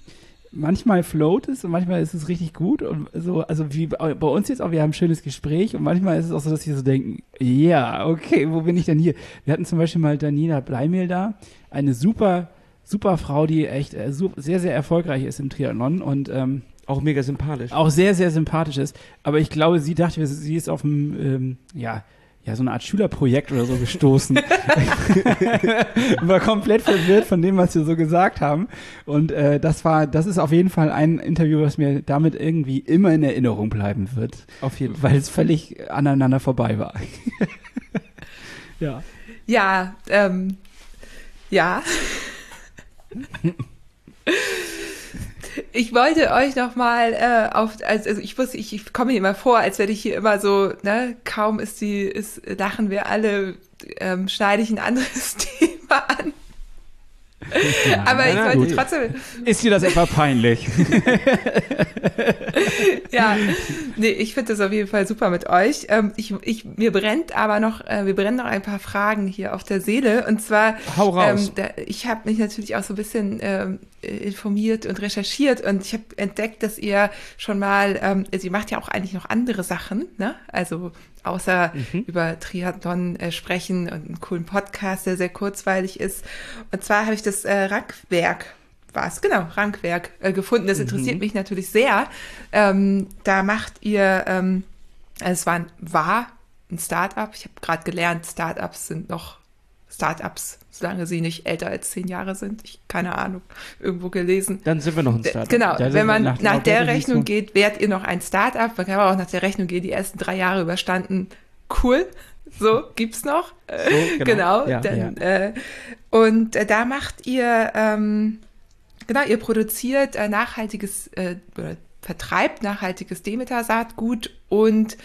manchmal float es und manchmal ist es richtig gut. Und so, also wie bei uns jetzt auch, wir haben ein schönes Gespräch und manchmal ist es auch so, dass wir so denken, ja, okay, wo bin ich denn hier? Wir hatten zum Beispiel mal Daniela Bleimehl da, eine super, super Frau, die echt äh, sehr, sehr erfolgreich ist im Triathlon und ähm, Auch mega sympathisch. auch sehr, sehr sympathisch ist. Aber ich glaube, sie dachte, sie ist auf einem, ähm, ja, ja, so eine Art Schülerprojekt oder so gestoßen. war komplett verwirrt von dem, was wir so gesagt haben. Und äh, das war, das ist auf jeden Fall ein Interview, was mir damit irgendwie immer in Erinnerung bleiben wird, Auf jeden Fall. weil es völlig aneinander vorbei war. ja. Ja, ähm, ja. Ich wollte euch noch mal äh, auf, also, also ich wusste, ich, ich komme mir immer vor, als wenn ich hier immer so, ne, kaum ist die, ist, lachen wir alle, ähm, schneide ich ein anderes Thema an. Aber ich wollte gut. trotzdem, Ist dir das etwa peinlich? ja, nee, ich finde das auf jeden Fall super mit euch. Ähm, ich, ich, mir brennt aber noch, äh, wir brennen noch ein paar Fragen hier auf der Seele. Und zwar, Hau raus. Ähm, da, ich habe mich natürlich auch so ein bisschen ähm, äh, informiert und recherchiert und ich habe entdeckt, dass ihr schon mal, ähm, also ihr macht ja auch eigentlich noch andere Sachen, ne? Also außer Mhm. über Triathlon äh, sprechen und einen coolen Podcast, der sehr kurzweilig ist. Und zwar habe ich das äh, Rankwerk war es, genau, Rankwerk äh, gefunden. Das interessiert Mhm. mich natürlich sehr. Ähm, da macht ihr, ähm, also es war, ein- war ein Startup. Ich habe gerade gelernt, Startups sind noch Startups, solange sie nicht älter als zehn Jahre sind. Ich keine Ahnung, irgendwo gelesen. Dann sind wir noch ein Startup. Genau, Da wenn man nach, nach- der Rechnung geht, wärt ihr noch ein Startup. Man kann aber auch nach der Rechnung gehen, die ersten drei Jahre überstanden. Cool. So, gibt's noch. So, genau. Ja. dann, Äh, und äh, da macht ihr, ähm, genau, ihr produziert äh, nachhaltiges äh, oder vertreibt nachhaltiges Demeter-Saatgut und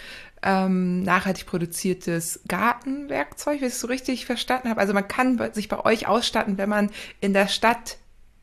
ähm, nachhaltig produziertes Gartenwerkzeug, wenn ich es so richtig verstanden habe. Also man kann sich bei euch ausstatten, wenn man in der Stadt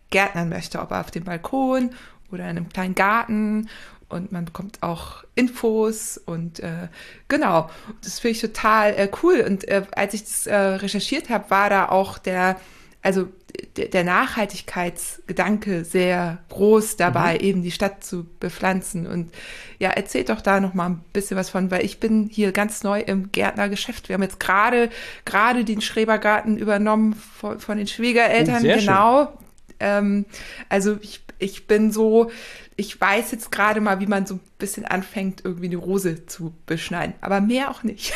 gärtnern möchte, ob auf dem Balkon oder in einem kleinen Garten. Und man bekommt auch Infos und äh, genau, das finde ich total äh, cool. Und äh, als ich das äh, recherchiert habe, war da auch der, also der, Nachhaltigkeitsgedanke sehr groß dabei, eben die Stadt zu bepflanzen. Und ja, erzählt doch da noch mal ein bisschen was von, weil ich bin hier ganz neu im Gärtnergeschäft. Wir haben jetzt gerade gerade den Schrebergarten übernommen von, von den Schwiegereltern, Oh, genau. Ähm, also ich, ich bin so, ich weiß jetzt gerade mal, wie man so ein bisschen anfängt, irgendwie eine Rose zu beschneiden. Aber mehr auch nicht.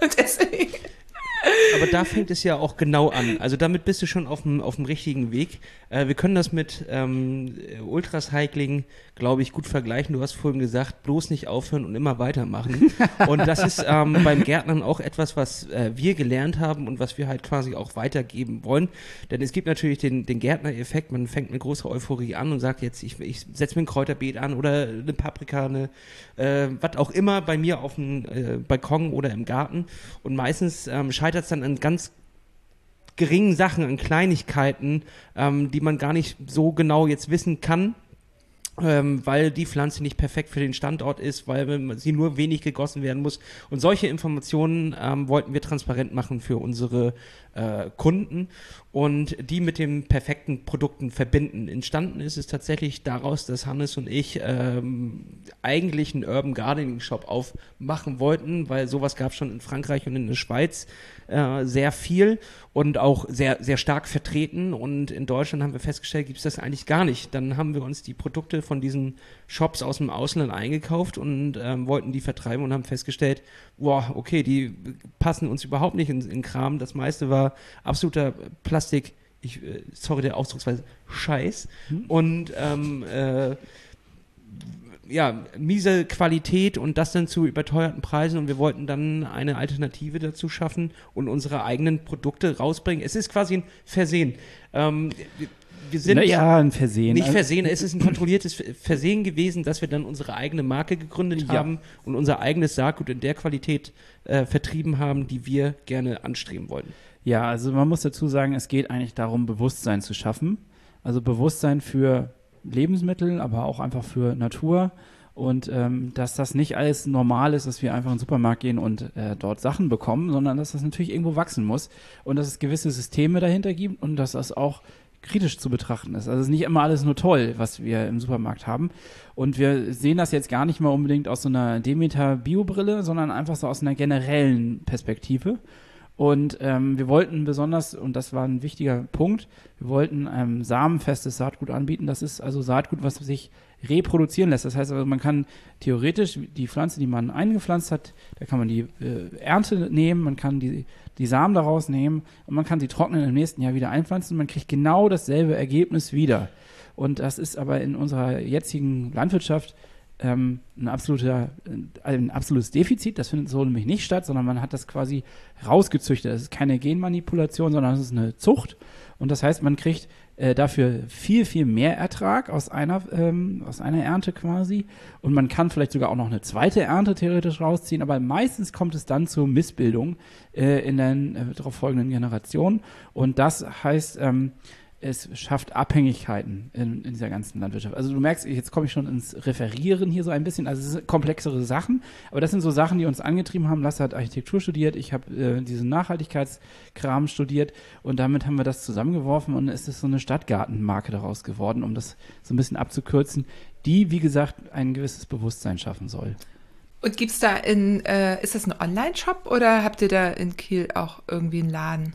Deswegen. Aber da fängt es ja auch genau an. Also damit bist du schon auf dem, richtigen Weg. Äh, wir können das mit ähm, Ultracycling, glaube ich, gut vergleichen. Du hast vorhin gesagt, bloß nicht aufhören und immer weitermachen. und das ist ähm, beim Gärtnern auch etwas, was äh, wir gelernt haben und was wir halt quasi auch weitergeben wollen. Denn es gibt natürlich den, den Gärtner-Effekt. Man fängt eine große Euphorie an und sagt jetzt, ich, ich setze mir ein Kräuterbeet an oder eine Paprika, eine, äh, was auch immer bei mir auf dem äh, Balkon oder im Garten. Und meistens ähm, scheitert es dann an ganz geringen Sachen, an Kleinigkeiten, ähm, die man gar nicht so genau jetzt wissen kann, ähm, weil die Pflanze nicht perfekt für den Standort ist, weil sie nur wenig gegossen werden muss. Und solche Informationen ähm, wollten wir transparent machen für unsere äh, Kunden und die mit den perfekten Produkten verbinden. Entstanden ist es tatsächlich daraus, dass Hannes und ich ähm, eigentlich einen Urban Gardening Shop aufmachen wollten, weil sowas gab es schon in Frankreich und in der Schweiz äh, sehr viel und auch sehr, sehr stark vertreten. Und in Deutschland haben wir festgestellt, gibt es das eigentlich gar nicht. Dann haben wir uns die Produkte von diesen Shops aus dem Ausland eingekauft und ähm, wollten die vertreiben und haben festgestellt, boah, okay, die passen uns überhaupt nicht in, in Kram. Das meiste war absoluter Plastik, ich, äh, sorry der Ausdrucksweise, Scheiß. Und ähm, äh, ja, miese Qualität und das dann zu überteuerten Preisen und wir wollten dann eine Alternative dazu schaffen und unsere eigenen Produkte rausbringen. Es ist quasi ein Versehen. Ähm, wir, sind naja, ein Versehen. nicht Also- Versehen, es ist ein kontrolliertes Versehen gewesen, dass wir dann unsere eigene Marke gegründet Ja. haben und unser eigenes Saatgut in der Qualität äh, vertrieben haben, die wir gerne anstreben wollten. Ja, also man muss dazu sagen, es geht eigentlich darum, Bewusstsein zu schaffen. Also Bewusstsein für Lebensmittel, aber auch einfach für Natur. Und ähm, dass das nicht alles normal ist, dass wir einfach in den Supermarkt gehen und äh, dort Sachen bekommen, sondern dass das natürlich irgendwo wachsen muss und dass es gewisse Systeme dahinter gibt und dass das auch kritisch zu betrachten ist. Also es ist nicht immer alles nur toll, was wir im Supermarkt haben. Und wir sehen das jetzt gar nicht mal unbedingt aus so einer Demeter-Bio-Brille, sondern einfach so aus einer generellen Perspektive. Und ähm, wir wollten besonders, und das war ein wichtiger Punkt, wir wollten ähm, samenfestes Saatgut anbieten. Das ist also Saatgut, was sich reproduzieren lässt. Das heißt also, man kann theoretisch die Pflanze, die man eingepflanzt hat, da kann man die äh, Ernte nehmen, man kann die, die Samen daraus nehmen und man kann sie trocknen im nächsten Jahr wieder einpflanzen und man kriegt genau dasselbe Ergebnis wieder. Und das ist aber in unserer jetzigen Landwirtschaft ähm, ein, absoluter, ein absolutes Defizit. Das findet so nämlich nicht statt, sondern man hat das quasi rausgezüchtet. Das ist keine Genmanipulation, sondern es ist eine Zucht. Und das heißt, man kriegt äh, dafür viel, viel mehr Ertrag aus einer, ähm, aus einer Ernte quasi. Und man kann vielleicht sogar auch noch eine zweite Ernte theoretisch rausziehen. Aber meistens kommt es dann zur Missbildung äh, in den äh, darauf folgenden Generationen. Und das heißt, ähm, es schafft Abhängigkeiten in, in dieser ganzen Landwirtschaft. Also du merkst, jetzt komme ich schon ins Referieren hier so ein bisschen. Also es sind komplexere Sachen, aber das sind so Sachen, die uns angetrieben haben. Lasse hat Architektur studiert, ich habe äh, diesen Nachhaltigkeitskram studiert und damit haben wir das zusammengeworfen und es ist so eine Stadtgartenmarke daraus geworden, um das so ein bisschen abzukürzen, die, wie gesagt, ein gewisses Bewusstsein schaffen soll. Und gibt's da in, äh, ist das ein Online-Shop oder habt ihr da in Kiel auch irgendwie einen Laden?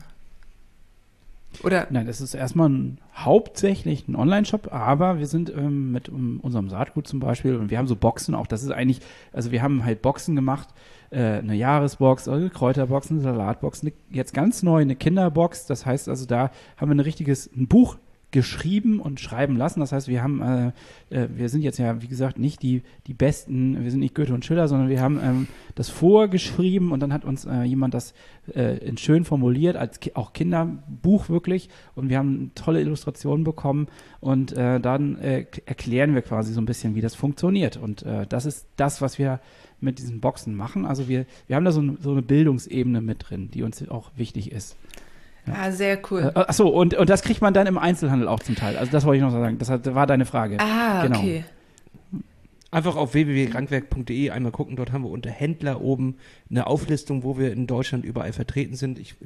Oder? Nein, das ist erstmal ein, hauptsächlich ein Online-Shop, aber wir sind ähm, mit um, unserem Saatgut zum Beispiel und wir haben so Boxen auch. Das ist eigentlich, also wir haben halt Boxen gemacht, äh, eine Jahresbox, also Kräuterbox, eine Salatbox, eine, jetzt ganz neu eine Kinderbox. Das heißt also, da haben wir ein richtiges ein Buch geschrieben und schreiben lassen. Das heißt, wir haben, äh, äh, wir sind jetzt ja, wie gesagt, nicht die, die besten, wir sind nicht Goethe und Schiller, sondern wir haben ähm, das vorgeschrieben und dann hat uns äh, jemand das äh, in schön formuliert, als ki auch Kinderbuch wirklich. Und wir haben tolle Illustrationen bekommen und äh, dann erklären wir quasi so ein bisschen, wie das funktioniert. Und das ist das, was wir mit diesen Boxen machen. Also wir, wir haben da so, so eine Bildungsebene mit drin, die uns auch wichtig ist. Ja. Ah, sehr cool. Äh, achso, und, und das kriegt man dann im Einzelhandel auch zum Teil. Also das wollte ich noch sagen. Das war deine Frage. Ah, genau. okay. Einfach auf www.krankwerk.de einmal gucken. Dort haben wir unter Händler oben eine Auflistung, wo wir in Deutschland überall vertreten sind. Ich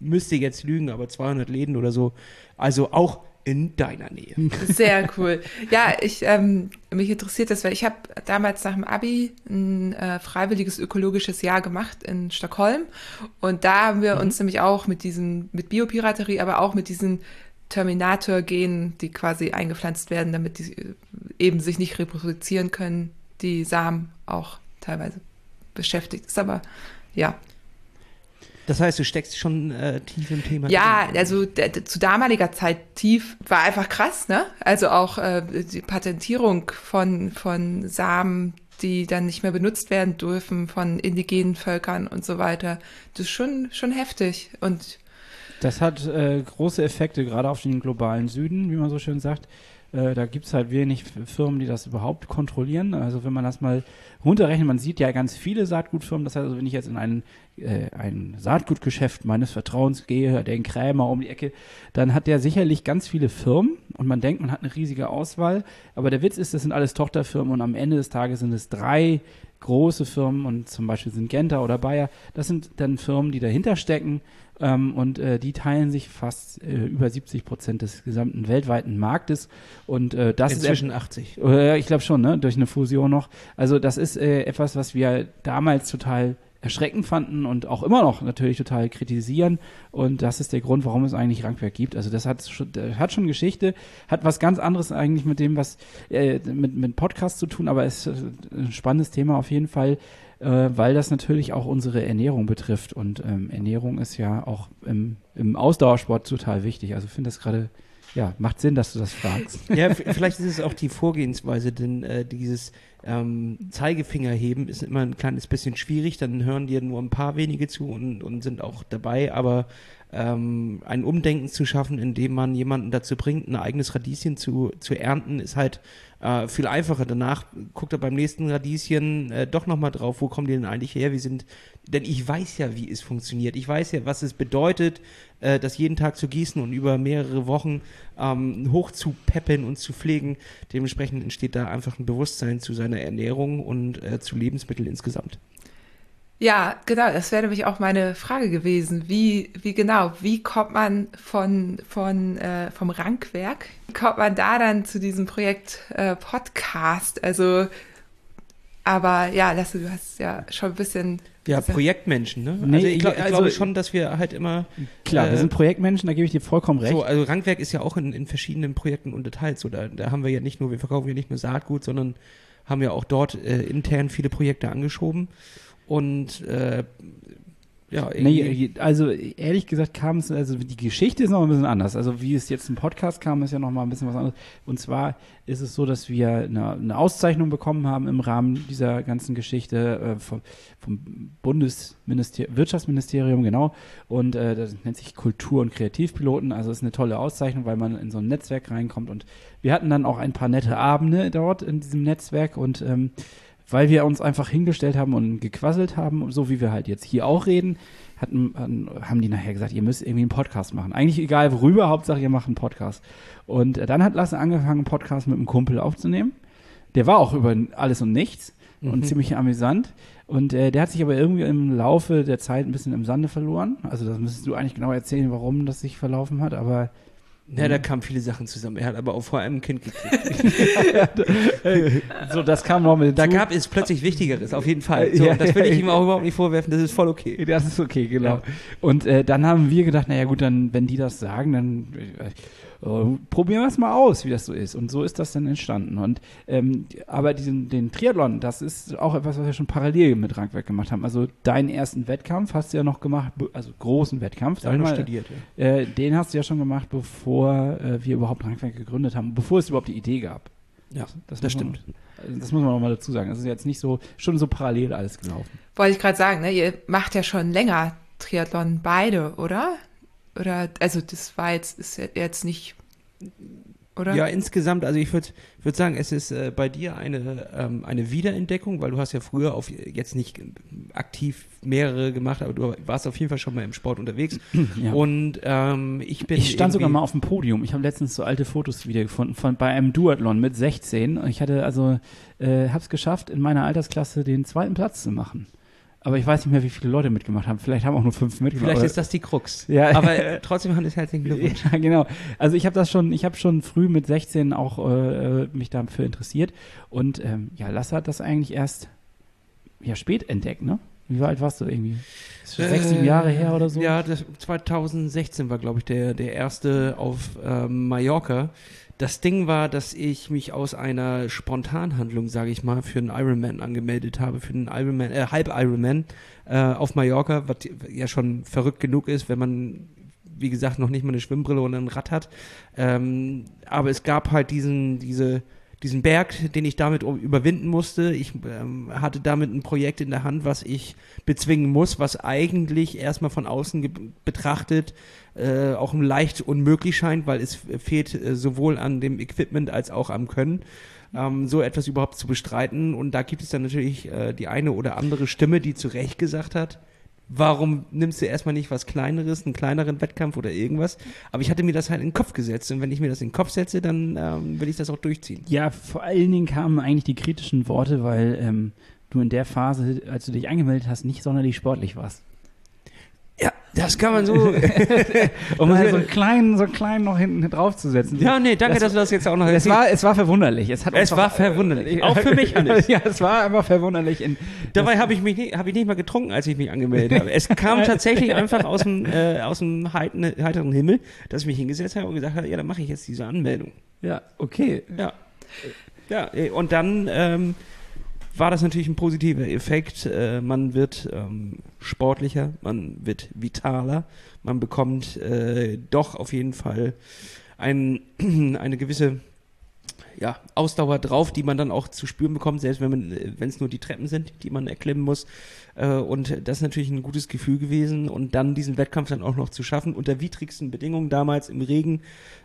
müsste jetzt lügen, aber 200 Läden oder so. Also auch in deiner Nähe. Sehr cool. Ja, ich ähm, mich interessiert das, weil ich habe damals nach dem Abi ein äh, freiwilliges ökologisches Jahr gemacht in Stockholm und da haben wir mhm. uns nämlich auch mit diesen mit Biopiraterie, aber auch mit diesen Terminator-Genen, die quasi eingepflanzt werden, damit die äh, eben sich nicht reproduzieren können, die Samen auch teilweise beschäftigt. Ist aber ja, das heißt, du steckst schon äh, tief im Thema. Ja, drin. also zu damaliger Zeit tief war einfach krass, ne? Also auch äh, die Patentierung von, von Samen, die dann nicht mehr benutzt werden dürfen von indigenen Völkern und so weiter. Das ist schon, schon heftig. Und das hat äh, große Effekte, gerade auf den globalen Süden, wie man so schön sagt. Äh, da gibt es halt wenig Firmen, die das überhaupt kontrollieren. Also wenn man das mal runterrechnet, man sieht ja ganz viele Saatgutfirmen. Das heißt, also, wenn ich jetzt in ein, äh, ein Saatgutgeschäft meines Vertrauens gehe, den Krämer um die Ecke, dann hat der sicherlich ganz viele Firmen und man denkt, man hat eine riesige Auswahl. Aber der Witz ist, das sind alles Tochterfirmen und am Ende des Tages sind es drei große Firmen und zum Beispiel sind Genta oder Bayer. Das sind dann Firmen, die dahinter stecken ähm, und äh, die teilen sich fast äh, über 70 Prozent des gesamten weltweiten Marktes. Und äh, das Inzwischen ist. 80. Äh, ich glaube schon, ne? Durch eine Fusion noch. Also, das ist äh, etwas, was wir damals total erschreckend fanden und auch immer noch natürlich total kritisieren. Und das ist der Grund, warum es eigentlich Rankwerk gibt. Also das hat schon, hat schon Geschichte, hat was ganz anderes eigentlich mit dem, was äh, mit, mit Podcast zu tun, aber ist äh, ein spannendes Thema auf jeden Fall äh, weil das natürlich auch unsere Ernährung betrifft. Und ähm, Ernährung ist ja auch im, im Ausdauersport total wichtig. Also finde das gerade, ja, macht Sinn, dass du das fragst. Ja, vielleicht ist es auch die Vorgehensweise, denn äh, dieses ähm, Zeigefingerheben ist immer ein kleines bisschen schwierig. Dann hören dir nur ein paar wenige zu und, und sind auch dabei, aber ähm, ein Umdenken zu schaffen, indem man jemanden dazu bringt, ein eigenes Radieschen zu, zu ernten, ist halt äh, viel einfacher. Danach guckt er beim nächsten Radieschen äh, doch nochmal drauf, wo kommen die denn eigentlich her? Wie sind, denn ich weiß ja, wie es funktioniert. Ich weiß ja, was es bedeutet, äh, das jeden Tag zu gießen und über mehrere Wochen ähm, hoch zu peppeln und zu pflegen. Dementsprechend entsteht da einfach ein Bewusstsein zu seiner Ernährung und äh, zu Lebensmitteln insgesamt. Ja, genau, das wäre nämlich auch meine Frage gewesen. Wie, wie genau, wie kommt man von, von, äh, vom Rankwerk, wie kommt man da dann zu diesem Projekt äh, Podcast? Also, aber ja, Lasse, du hast ja schon ein bisschen. Ja, Projektmenschen, ne? Nee, also ich, glaub, ich also, glaube schon, dass wir halt immer. Klar, äh, wir sind Projektmenschen, da gebe ich dir vollkommen recht. So, also Rankwerk ist ja auch in, in verschiedenen Projekten unterteilt. So, da, da haben wir ja nicht nur, wir verkaufen ja nicht nur Saatgut, sondern haben ja auch dort äh, intern viele Projekte angeschoben. Und äh, ja, nee, also ehrlich gesagt kam es, also die Geschichte ist noch ein bisschen anders. Also wie es jetzt im Podcast kam, ist ja noch mal ein bisschen was anderes. Und zwar ist es so, dass wir eine, eine Auszeichnung bekommen haben im Rahmen dieser ganzen Geschichte äh, vom, vom Bundeswirtschaftsministerium, genau. Und äh, das nennt sich Kultur- und Kreativpiloten. Also ist eine tolle Auszeichnung, weil man in so ein Netzwerk reinkommt. Und wir hatten dann auch ein paar nette Abende dort in diesem Netzwerk und ähm, weil wir uns einfach hingestellt haben und gequasselt haben, so wie wir halt jetzt hier auch reden, hatten, haben die nachher gesagt, ihr müsst irgendwie einen Podcast machen. Eigentlich egal worüber, Hauptsache ihr macht einen Podcast. Und dann hat Lasse angefangen, einen Podcast mit einem Kumpel aufzunehmen. Der war auch über alles und nichts mhm. und ziemlich amüsant. Und äh, der hat sich aber irgendwie im Laufe der Zeit ein bisschen im Sande verloren. Also das müsstest du eigentlich genau erzählen, warum das sich verlaufen hat, aber Ja, da kamen viele Sachen zusammen. Er hat aber auch vor allem ein Kind gekriegt. so, das kam noch mit Da hinzu. gab es plötzlich Wichtigeres, auf jeden Fall. So, Ja, das will ich ihm auch überhaupt nicht vorwerfen, das ist voll okay. Das ist okay, genau. Ja. Und äh, dann haben wir gedacht, naja gut, dann, wenn die das sagen, dann äh, äh, probieren wir es mal aus, wie das so ist. Und so ist das dann entstanden. Und ähm, aber diesen, den Triathlon, das ist auch etwas, was wir schon parallel mit Rangwerk gemacht haben. Also deinen ersten Wettkampf hast du ja noch gemacht, also großen Wettkampf, Da sag ich mal. studiert. Äh, den hast du ja schon gemacht, bevor äh, wir überhaupt Rangwerk gegründet haben, bevor es überhaupt die Idee gab. Ja, Das, das muss man- stimmt. also Das muss man auch mal dazu sagen. Das ist jetzt nicht so, schon so parallel alles gelaufen. Wollte ich gerade sagen, ne? Ihr macht ja schon länger Triathlon beide, oder? Oder, also das war jetzt, ist jetzt nicht, oder? Ja, insgesamt, also ich würde würd sagen, es ist äh, bei dir eine, ähm, eine Wiederentdeckung, weil du hast ja früher auf jetzt nicht aktiv mehrere gemacht, aber du warst auf jeden Fall schon mal im Sport unterwegs. Ja. Und ähm, ich bin Ich stand sogar mal auf dem Podium. Ich habe letztens so alte Fotos wiedergefunden von bei einem Duathlon mit 16. Und ich hatte also, äh, habe es geschafft, in meiner Altersklasse den zweiten Platz zu machen. Aber ich weiß nicht mehr, wie viele Leute mitgemacht haben. Vielleicht haben auch nur fünf mitgemacht. Vielleicht ist das die Krux. Ja. Aber äh, trotzdem Hannes, herzlichen Glückwunsch. Ja, genau. Also ich habe das schon, ich habe schon früh mit 16 auch äh, äh, mich dafür interessiert. Und ähm, ja, Lasse hat das eigentlich erst ja spät entdeckt, ne? Wie alt warst du irgendwie? Ist schon sechs, sieben Jahre her oder so? Äh, Ja, das, 2016 war, glaube ich, der, der erste auf ähm, Mallorca. Das Ding war, dass ich mich aus einer Spontanhandlung, sage ich mal, für einen Ironman angemeldet habe, für einen Ironman, äh, Halb-Ironman äh, auf Mallorca, was ja schon verrückt genug ist, wenn man, wie gesagt, noch nicht mal eine Schwimmbrille und ein Rad hat. Ähm, aber es gab halt diesen, diese, diesen Berg, den ich damit überwinden musste. Ich ähm, hatte damit ein Projekt in der Hand, was ich bezwingen muss, was eigentlich erstmal von außen betrachtet äh, auch leicht unmöglich scheint, weil es fehlt äh, sowohl an dem Equipment als auch am Können. Ähm, so etwas überhaupt zu bestreiten. Und da gibt es dann natürlich äh, die eine oder andere Stimme, die zu Recht gesagt hat, warum nimmst du erstmal nicht was Kleineres, einen kleineren Wettkampf oder irgendwas? Aber ich hatte mir das halt in den Kopf gesetzt. Und wenn ich mir das in den Kopf setze, dann ähm, will ich das auch durchziehen. Ja, vor allen Dingen kamen eigentlich die kritischen Worte, weil ähm, du in der Phase, als du dich angemeldet hast, nicht sonderlich sportlich warst. Ja, das kann man so. Um mal so einen kleinen, so einen kleinen noch hinten drauf zu setzen. ja, nee, danke, Das- dass du das jetzt auch noch Es war, es war verwunderlich. Es, hat Es war verwunderlich. Auch für mich, Hannes. ja, es war einfach verwunderlich. In, Dabei habe ich mich nicht, habe ich nicht mal getrunken, als ich mich angemeldet habe. Es kam tatsächlich einfach aus dem, äh, aus dem heiteren Himmel, dass ich mich hingesetzt habe und gesagt habe, ja, dann mache ich jetzt diese Anmeldung. ja, okay. Ja. Ja, äh, und dann ähm, war das natürlich ein positiver Effekt. Äh, man wird ähm, sportlicher, man wird vitaler, man bekommt äh, doch auf jeden Fall ein, eine gewisse ja, Ausdauer drauf, die man dann auch zu spüren bekommt, selbst wenn man, wenn es nur die Treppen sind, die man erklimmen muss. Äh, und das ist natürlich ein gutes Gefühl gewesen. Und dann diesen Wettkampf dann auch noch zu schaffen, unter widrigsten Bedingungen damals im Regen.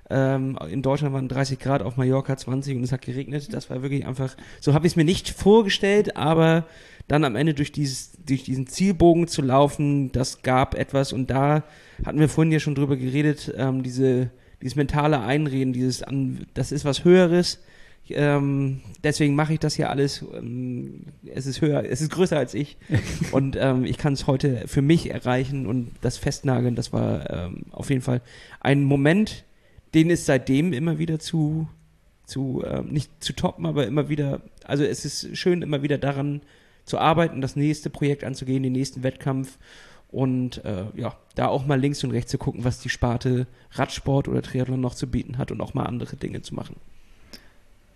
Ähm, in Deutschland waren 30 Grad, auf Mallorca 20 und es hat geregnet. Das war wirklich einfach, so habe ich es mir nicht vorgestellt, aber dann am Ende durch, dieses, durch diesen Zielbogen zu laufen, das gab etwas. Und da hatten wir vorhin ja schon drüber geredet, ähm, diese, dieses mentale Einreden, dieses, an, das ist was Höheres. Ähm, deswegen mache ich das hier alles. Ähm, es ist höher, es ist größer als ich. und ähm, ich kann es heute für mich erreichen und das festnageln. Das war ähm, auf jeden Fall ein Moment, den es seitdem immer wieder zu, zu ähm, nicht zu toppen, aber immer wieder, also es ist schön, immer wieder daran zu arbeiten, das nächste Projekt anzugehen, den nächsten Wettkampf und äh, ja, da auch mal links und rechts zu gucken, was die Sparte Radsport oder Triathlon noch zu bieten hat und auch mal andere Dinge zu machen.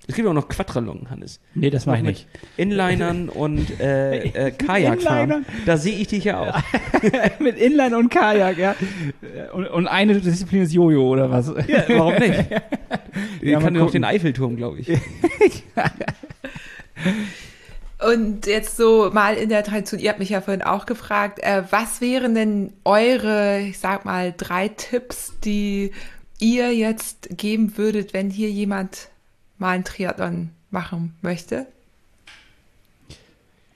Es gibt auch noch Quadralon, Hannes. Nee, das mache ich Noch nicht. Inlinern und äh, äh, Kajakfahren. Da sehe ich dich ja auch. Mit Inline und Kajak, ja. Und, und eine Disziplin ist Jojo oder was? Ja, warum nicht? Ich Ja, kann noch gucken. den Eiffelturm, glaube ich. Und jetzt so mal in der Tradition, ihr habt mich ja vorhin auch gefragt, äh, was wären denn eure, ich sag mal, drei Tipps, die ihr jetzt geben würdet, wenn hier jemand mal einen Triathlon machen möchte?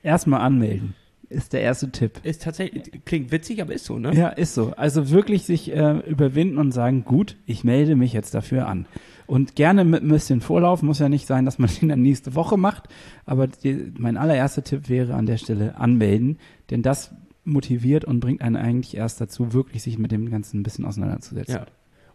Erstmal anmelden. Ist der erste Tipp. Ist tatsächlich, klingt witzig, aber ist so, ne? Ja, ist so. Also wirklich sich äh, überwinden und sagen, gut, ich melde mich jetzt dafür an. Und gerne mit ein bisschen Vorlauf, muss ja nicht sein, dass man den dann nächste Woche macht. Aber die, mein allererster Tipp wäre an der Stelle anmelden, denn das motiviert und bringt einen eigentlich erst dazu, wirklich sich mit dem Ganzen ein bisschen auseinanderzusetzen. Ja.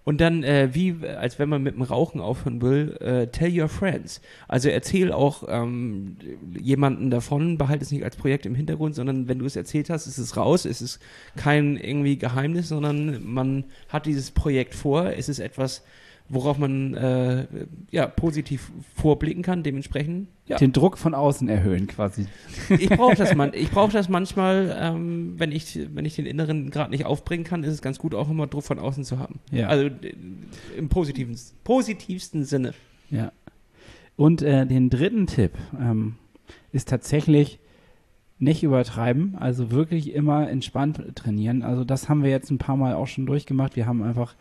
Und dann, äh, wie, als wenn man mit dem Rauchen aufhören will, äh, tell your friends. Also erzähl auch ähm, jemanden davon, behalte es nicht als Projekt im Hintergrund, sondern wenn du es erzählt hast, ist es raus, ist es kein irgendwie Geheimnis, sondern man hat dieses Projekt vor, es ist etwas, worauf man äh, ja, positiv vorblicken kann, dementsprechend. Ja. Den Druck von außen erhöhen quasi. Ich brauche das, man, ich brauch das manchmal, ähm, wenn, ich, wenn ich den inneren gerade nicht aufbringen kann, ist es ganz gut, auch immer Druck von außen zu haben. Ja. Also äh, im positiven, positivsten Sinne. Ja. Und äh, den dritten Tipp ähm, ist tatsächlich nicht übertreiben, also wirklich immer entspannt trainieren. Also das haben wir jetzt ein paar Mal auch schon durchgemacht. Wir haben einfach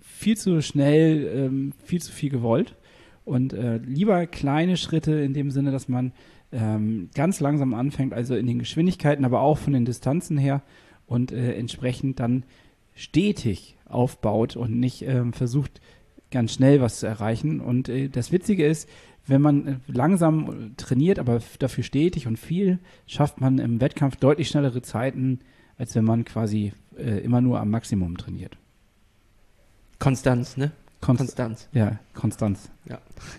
viel zu schnell, ähm, viel zu viel gewollt. Und äh, lieber kleine Schritte in dem Sinne, dass man ähm, ganz langsam anfängt, also in den Geschwindigkeiten, aber auch von den Distanzen her und äh, entsprechend dann stetig aufbaut und nicht ähm, versucht, ganz schnell was zu erreichen. Und äh, das Witzige ist, wenn man äh, langsam trainiert, aber dafür stetig und viel, schafft man im Wettkampf deutlich schnellere Zeiten, als wenn man quasi äh, immer nur am Maximum trainiert. Konstanz, ne? Konst Konstanz. ja, Konstanz.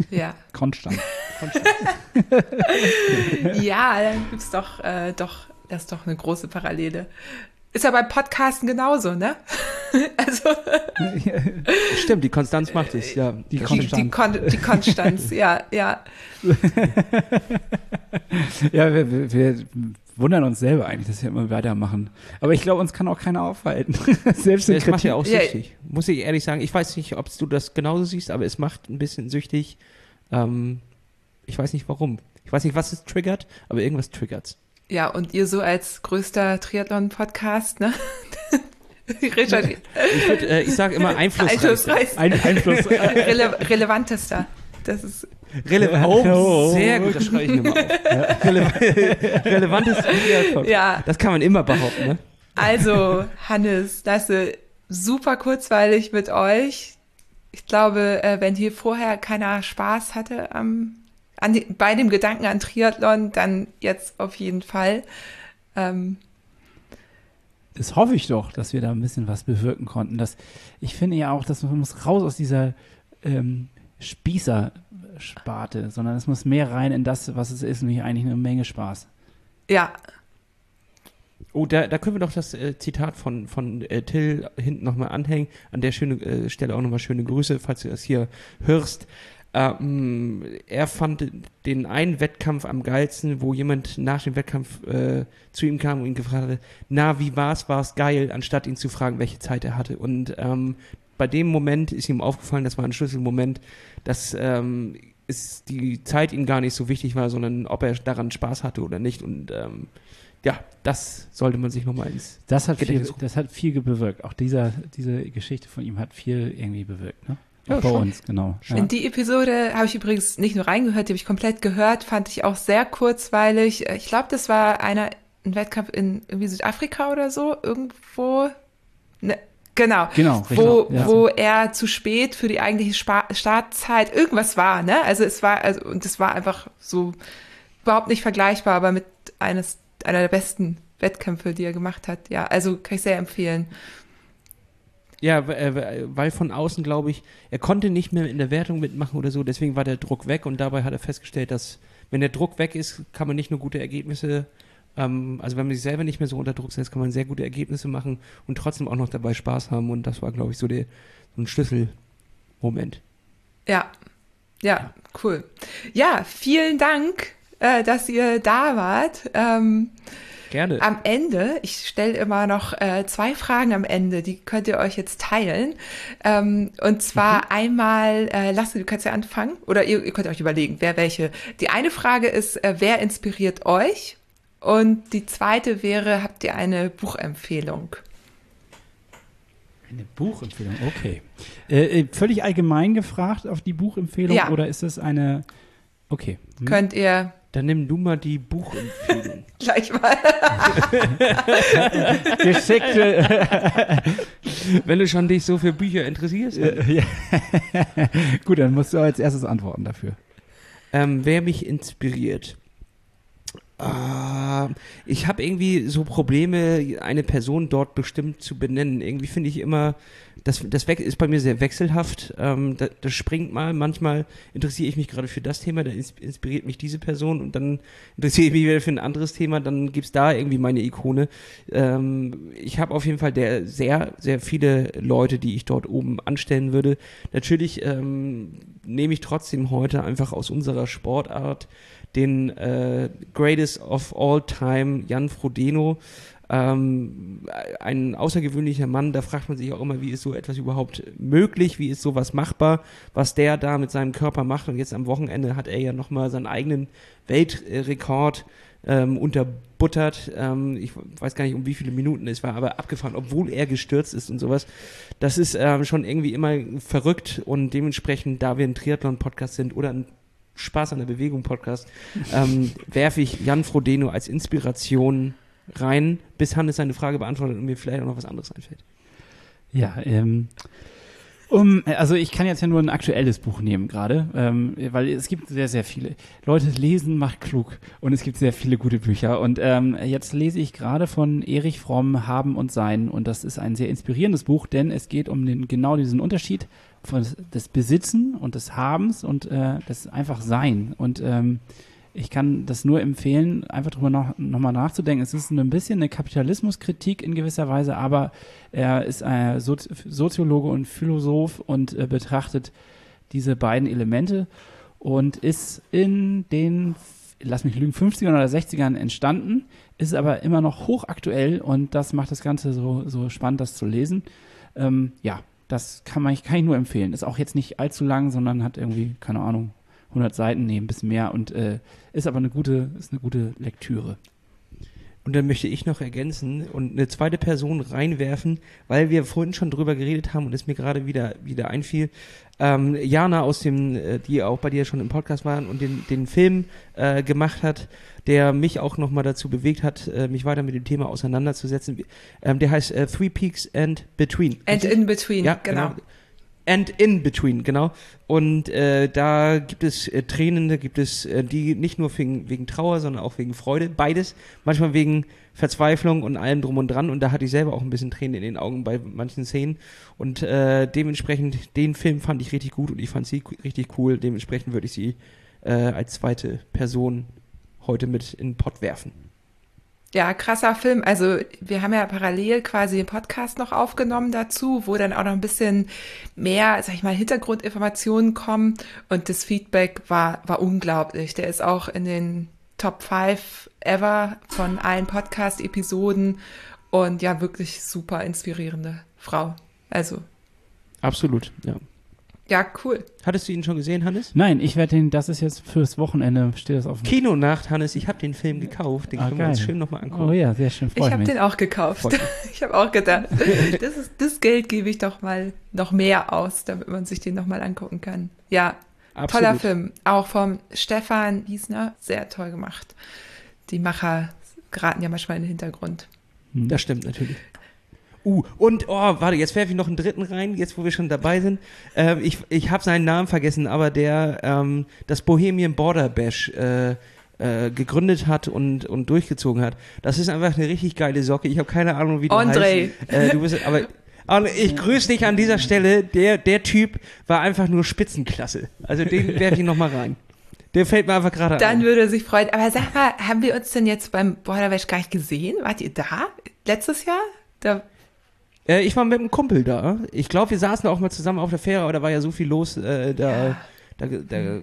Ja. Konstant. ja, dann gibt's doch, äh, doch, das ist doch eine große Parallele. Ist ja bei Podcasten genauso, ne? also Stimmt, die Konstanz macht es, ja. Die die, Konstanz. die, Kon die Konstanz, ja, ja. ja, wir, wir, wir wundern uns selber eigentlich, dass wir immer weitermachen. Aber ich glaube, uns kann auch keiner aufhalten. Selbst in Das macht ja auch Ja. süchtig. Muss ich ehrlich sagen. Ich weiß nicht, ob du das genauso siehst, aber es macht ein bisschen süchtig. Ähm, ich weiß nicht warum. Ich weiß nicht, was es triggert, aber irgendwas triggert's. Ja, und ihr so als größter Triathlon-Podcast, ne? Richard, Ich, würd, äh, ich sage immer einflussreich. einflussreich, Ein Einfluss. rele relevantester. Das ist, Relevant. Oh, Oh. sehr gut, das schreibe ich mir mal auf. Releva relevantes Triathlon. ja. Das kann man immer behaupten, ne? Also, Hannes, Lasse, super kurzweilig mit euch. Ich glaube, äh, wenn hier vorher keiner Spaß hatte am, an die, bei dem Gedanken an Triathlon, dann jetzt auf jeden Fall. Ähm, Das hoffe ich doch, dass wir da ein bisschen was bewirken konnten. Das, ich finde ja auch, dass man muss raus aus dieser ähm, Spießer-Sparte, sondern es muss mehr rein in das, was es ist, nämlich eigentlich eine Menge Spaß. ja, Oh, da, da können wir doch das äh, Zitat von, von äh, Till hinten nochmal anhängen. An der schöne, äh, Stelle auch nochmal schöne Grüße, falls du das hier hörst. Ähm, er fand den einen Wettkampf am geilsten, wo jemand nach dem Wettkampf äh, zu ihm kam und ihn gefragt hatte, na, wie war's, war's geil, anstatt ihn zu fragen, welche Zeit er hatte. Und ähm, bei dem Moment ist ihm aufgefallen, das war ein Schlüsselmoment, dass ähm, ist die Zeit ihm gar nicht so wichtig war, sondern ob er daran Spaß hatte oder nicht. Und ähm, ja, das sollte man sich nochmal ins. Das hat, viel, rufen. das hat viel bewirkt. Auch dieser, diese Geschichte von ihm hat viel irgendwie bewirkt. Ne? Ja, bei schon. uns, genau. Ja. In die Episode habe ich übrigens nicht nur reingehört, die habe ich komplett gehört, fand ich auch sehr kurzweilig. Ich glaube, das war einer, ein Wettkampf in irgendwie Südafrika oder so, irgendwo. Ne, genau. Genau. Wo, Ja. wo er zu spät für die eigentliche Spa Startzeit irgendwas war, ne? Also es war, also, und das war einfach so überhaupt nicht vergleichbar, aber mit eines, einer der besten Wettkämpfe, die er gemacht hat. Ja, also kann ich sehr empfehlen. Ja, äh, weil von außen, glaube ich, er konnte nicht mehr in der Wertung mitmachen oder so, deswegen war der Druck weg und dabei hat er festgestellt, dass wenn der Druck weg ist, kann man nicht nur gute Ergebnisse, ähm, also wenn man sich selber nicht mehr so unter Druck setzt, kann man sehr gute Ergebnisse machen und trotzdem auch noch dabei Spaß haben und das war, glaube ich, so, der, so ein Schlüsselmoment. Ja, ja, cool. Ja, vielen Dank, äh, dass ihr da wart. Ähm, Gerne. am Ende, ich stelle immer noch äh, zwei Fragen am Ende, die könnt ihr euch jetzt teilen. Ähm, und zwar einmal, äh, Lasse, du kannst ja anfangen, oder ihr, ihr könnt euch überlegen, wer welche. Die eine Frage ist, äh, wer inspiriert euch? Und die zweite wäre, habt ihr eine Buchempfehlung? Eine Buchempfehlung, okay. Äh, äh, völlig allgemein gefragt auf die Buchempfehlung Ja. oder ist es eine. Okay. Hm. Könnt ihr Dann nimm du mal die Buchempfehlung. gleich mal. Geschickte. wenn du schon dich so für Bücher interessierst. Äh, ja. Gut, dann musst du als erstes antworten dafür. Ähm, wer mich inspiriert? Ah, ich habe irgendwie so Probleme, eine Person dort bestimmt zu benennen. Irgendwie finde ich immer, das, das ist bei mir sehr wechselhaft. Ähm, das, das, springt mal. Manchmal interessiere ich mich gerade für das Thema, da inspiriert mich diese Person und dann interessiere ich mich wieder für ein anderes Thema, dann gibt es da irgendwie meine Ikone. Ähm, ich habe auf jeden Fall der, sehr, sehr viele Leute, die ich dort oben anstellen würde. Natürlich ähm, nehme ich trotzdem heute einfach aus unserer Sportart den äh, Greatest of All Time, Jan Frodeno. Ähm, ein außergewöhnlicher Mann, da fragt man sich auch immer, wie ist so etwas überhaupt möglich, wie ist sowas machbar, was der da mit seinem Körper macht. Und jetzt am Wochenende hat er ja nochmal seinen eigenen Weltrekord ähm, unterbuttert. Ähm, ich weiß gar nicht, um wie viele Minuten es war, aber abgefahren, obwohl er gestürzt ist und sowas. Das ist ähm, schon irgendwie immer verrückt und dementsprechend, da wir ein Triathlon-Podcast sind oder ein Spaß an der Bewegung Podcast, ähm, werfe ich Jan Frodeno als Inspiration rein, bis Hannes seine Frage beantwortet und mir vielleicht auch noch was anderes einfällt. Ja, ähm, um, also ich kann jetzt ja nur ein aktuelles Buch nehmen gerade, ähm, weil es gibt sehr, sehr viele. Leute lesen macht klug und es gibt sehr viele gute Bücher. Und ähm, jetzt lese ich gerade von Erich Fromm Haben und Sein und das ist ein sehr inspirierendes Buch, denn es geht um den, genau diesen Unterschied von des Besitzen und des Habens und äh, des einfach Sein. Und ähm, ich kann das nur empfehlen, einfach drüber noch, noch mal nachzudenken. Es ist ein bisschen eine Kapitalismuskritik in gewisser Weise, aber er ist ein Sozi Soziologe und Philosoph und äh, betrachtet diese beiden Elemente und ist in den, lass mich lügen, 50ern oder 60ern entstanden, ist aber immer noch hochaktuell und das macht das Ganze so, so spannend, das zu lesen. Ähm, ja, das kann, man, kann ich nur empfehlen. Ist auch jetzt nicht allzu lang, sondern hat irgendwie, keine Ahnung, 100 Seiten, nee, ein bisschen mehr und äh, ist aber eine gute, ist eine gute Lektüre. Und dann möchte ich noch ergänzen und eine zweite Person reinwerfen, weil wir vorhin schon drüber geredet haben und es mir gerade wieder, wieder einfiel. Ähm, Jana aus dem, äh, die auch bei dir schon im Podcast waren und den, den Film äh, gemacht hat, der mich auch nochmal dazu bewegt hat, äh, mich weiter mit dem Thema auseinanderzusetzen. Ähm, der heißt äh, Three Peaks and Between. And in Between, ja, genau. genau. And in between, genau. Und äh, da gibt es äh, Tränen, da gibt es äh, die nicht nur wegen, wegen Trauer, sondern auch wegen Freude, beides. Manchmal wegen Verzweiflung und allem drum und dran. Und da hatte ich selber auch ein bisschen Tränen in den Augen bei manchen Szenen. Und äh, dementsprechend, den Film fand ich richtig gut und ich fand sie richtig cool. Dementsprechend würde ich sie äh, als zweite Person heute mit in den Pott werfen. Ja, krasser Film. Also wir haben ja parallel quasi den Podcast noch aufgenommen dazu, wo dann auch noch ein bisschen mehr, sag ich mal, Hintergrundinformationen kommen. Und das Feedback war, war unglaublich. Der ist auch in den Top 5 ever von allen Podcast-Episoden. Und ja, wirklich super inspirierende Frau. Also. Absolut, ja. Ja, cool. Hattest du ihn schon gesehen, Hannes? Nein, ich werde den, das ist jetzt fürs Wochenende, steht das auf dem Kinonacht, Hannes, ich habe den Film gekauft, den ah, können geil. wir uns schön nochmal angucken. Oh ja, sehr schön, Ich habe den auch gekauft. ich habe auch gedacht, das, ist, das Geld gebe ich doch mal noch mehr aus, damit man sich den nochmal angucken kann. Ja, Absolut. toller Film. Auch vom Stefan Wiesner, sehr toll gemacht. Die Macher geraten ja manchmal in den Hintergrund. Das stimmt natürlich. Uh, und, oh, warte, jetzt werfe ich noch einen dritten rein, jetzt wo wir schon dabei sind. Ähm, ich ich habe seinen Namen vergessen, aber der ähm, das Bohemian Border Bash äh, äh, gegründet hat und, und durchgezogen hat. Das ist einfach eine richtig geile Socke. Ich habe keine Ahnung, wie du André. heißt. Äh, du bist, aber ich grüße dich an dieser Stelle. Der, der Typ war einfach nur Spitzenklasse. Also den werfe ich nochmal rein. Der fällt mir einfach gerade ein. Dann würde er sich freuen. Aber sag mal, haben wir uns denn jetzt beim Border Bash gar nicht gesehen? Wart ihr da? Letztes Jahr? Da äh, ich war mit einem Kumpel da. Ich glaube, wir saßen auch mal zusammen auf der Fähre, aber da war ja so viel los. Äh, da ja. da, da äh,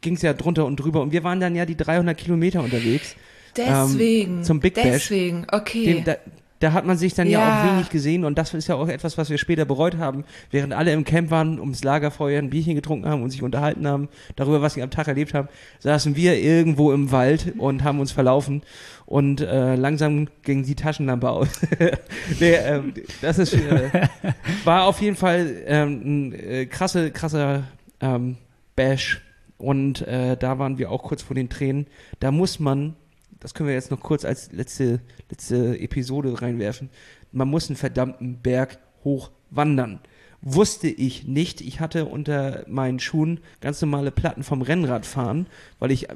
ging es ja drunter und drüber. Und wir waren dann ja die 300 Kilometer unterwegs. Deswegen. Ähm, zum Big Bash. Deswegen, okay. Den, da, da hat man sich dann ja. ja. auch wenig gesehen und das ist ja auch etwas, was wir später bereut haben, während alle im Camp waren, ums Lagerfeuer ein Bierchen getrunken haben und sich unterhalten haben darüber, was sie am Tag erlebt haben, saßen wir irgendwo im Wald und haben uns verlaufen und äh, langsam ging die Taschenlampe aus. nee, ähm, das ist äh, war auf jeden Fall ähm, ein äh, krasse, krasser ähm, Bash und äh, da waren wir auch kurz vor den Tränen. Da muss man das können wir jetzt noch kurz als letzte, letzte Episode reinwerfen. Man muss einen verdammten Berg hoch wandern. wusste ich nicht. Ich hatte unter meinen Schuhen ganz normale Platten vom Rennradfahren, weil ich äh,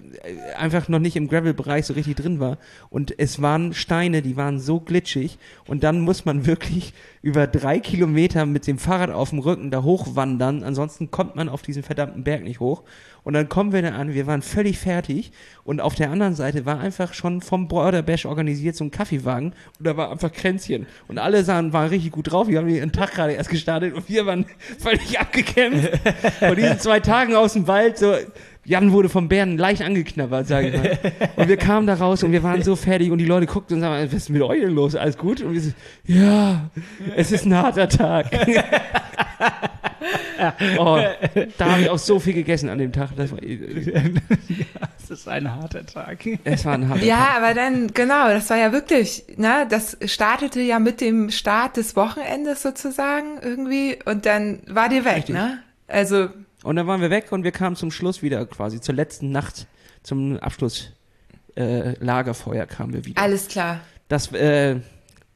einfach noch nicht im Gravel-Bereich so richtig drin war. Und es waren Steine, die waren so glitschig. Und dann muss man wirklich über drei Kilometer mit dem Fahrrad auf dem Rücken da hochwandern. Ansonsten kommt man auf diesen verdammten Berg nicht hoch. Und dann kommen wir da an, wir waren völlig fertig. Und auf der anderen Seite war einfach schon vom Border Bash organisiert so ein Kaffeewagen. Und da war einfach Kränzchen. Und alle sahen, waren richtig gut drauf. Wir haben den Tag gerade erst gestartet und wir waren völlig abgekämpft. Von diesen zwei Tagen aus dem Wald so. Jan wurde vom Bären leicht angeknabbert, sage ich mal. Und wir kamen da raus und wir waren so fertig und die Leute guckten und sagten, was ist mit euch denn los? Alles gut? Und wir so, ja, es ist ein harter Tag. oh, da habe ich auch so viel gegessen an dem Tag. Das war, Es ist ein harter Tag. es war ein harter Ja, Tag. aber dann, genau, das war ja wirklich, ne, das startete ja mit dem Start des Wochenendes sozusagen irgendwie und dann war die weg, Richtig. ne? Also, Und dann waren wir weg und wir kamen zum Schluss wieder quasi, zur letzten Nacht, zum Abschluss äh, Lagerfeuer kamen wir wieder. alles klar. Das äh,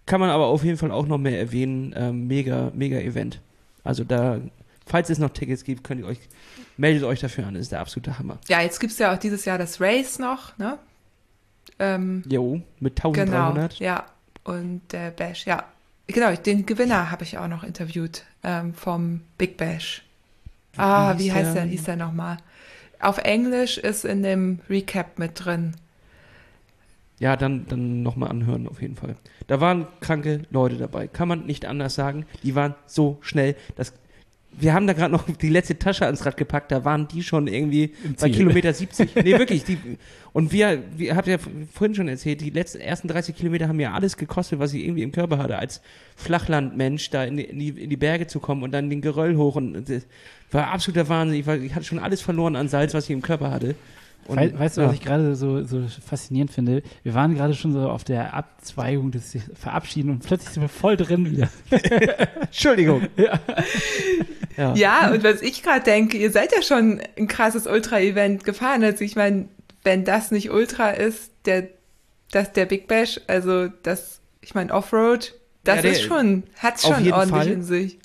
kann man aber auf jeden Fall auch noch mehr erwähnen. Ähm, mega, mega Event. Also da, falls es noch Tickets gibt, könnt ihr euch, meldet euch dafür an. Das ist der absolute Hammer. Ja, jetzt gibt's ja auch dieses Jahr das Race noch, ne? Ähm, Jo, mit genau, 1300. ja. Und der Bash, ja. Genau, den Gewinner habe ich auch noch interviewt ähm, vom Big Bash. Ah, hieß wie heißt der? der? Hieß der nochmal? Auf Englisch ist in dem Recap mit drin. Ja, dann, dann nochmal anhören auf jeden Fall. Da waren kranke Leute dabei. Kann man nicht anders sagen. Die waren so schnell. Das, wir haben da gerade noch die letzte Tasche ans Rad gepackt. Da waren die schon irgendwie bei. Kilometer 70. Nee, wirklich. Die, und wir, wir habt ja vorhin schon erzählt, die letzten ersten 30 Kilometer haben ja alles gekostet, was ich irgendwie im Körper hatte. Als Flachlandmensch da in die, in die, in die Berge zu kommen und dann den Geröll hoch. Und das war absoluter Wahnsinn. Ich, war, ich hatte schon alles verloren an Salz, was ich im Körper hatte. Und, Wei- weißt du, ja. was ich gerade so, so faszinierend finde? Wir waren gerade schon so auf der Abzweigung des Verabschieden und plötzlich sind wir voll drin wieder. Entschuldigung. ja. Ja, und was ich gerade denke, ihr seid ja schon ein krasses Ultra-Event gefahren. Also ich meine, wenn das nicht Ultra ist, der, das der Big Bash, also das, ich meine, Offroad, das Ja, der- ist schon, hat's auf schon ordentlich Fall. in sich.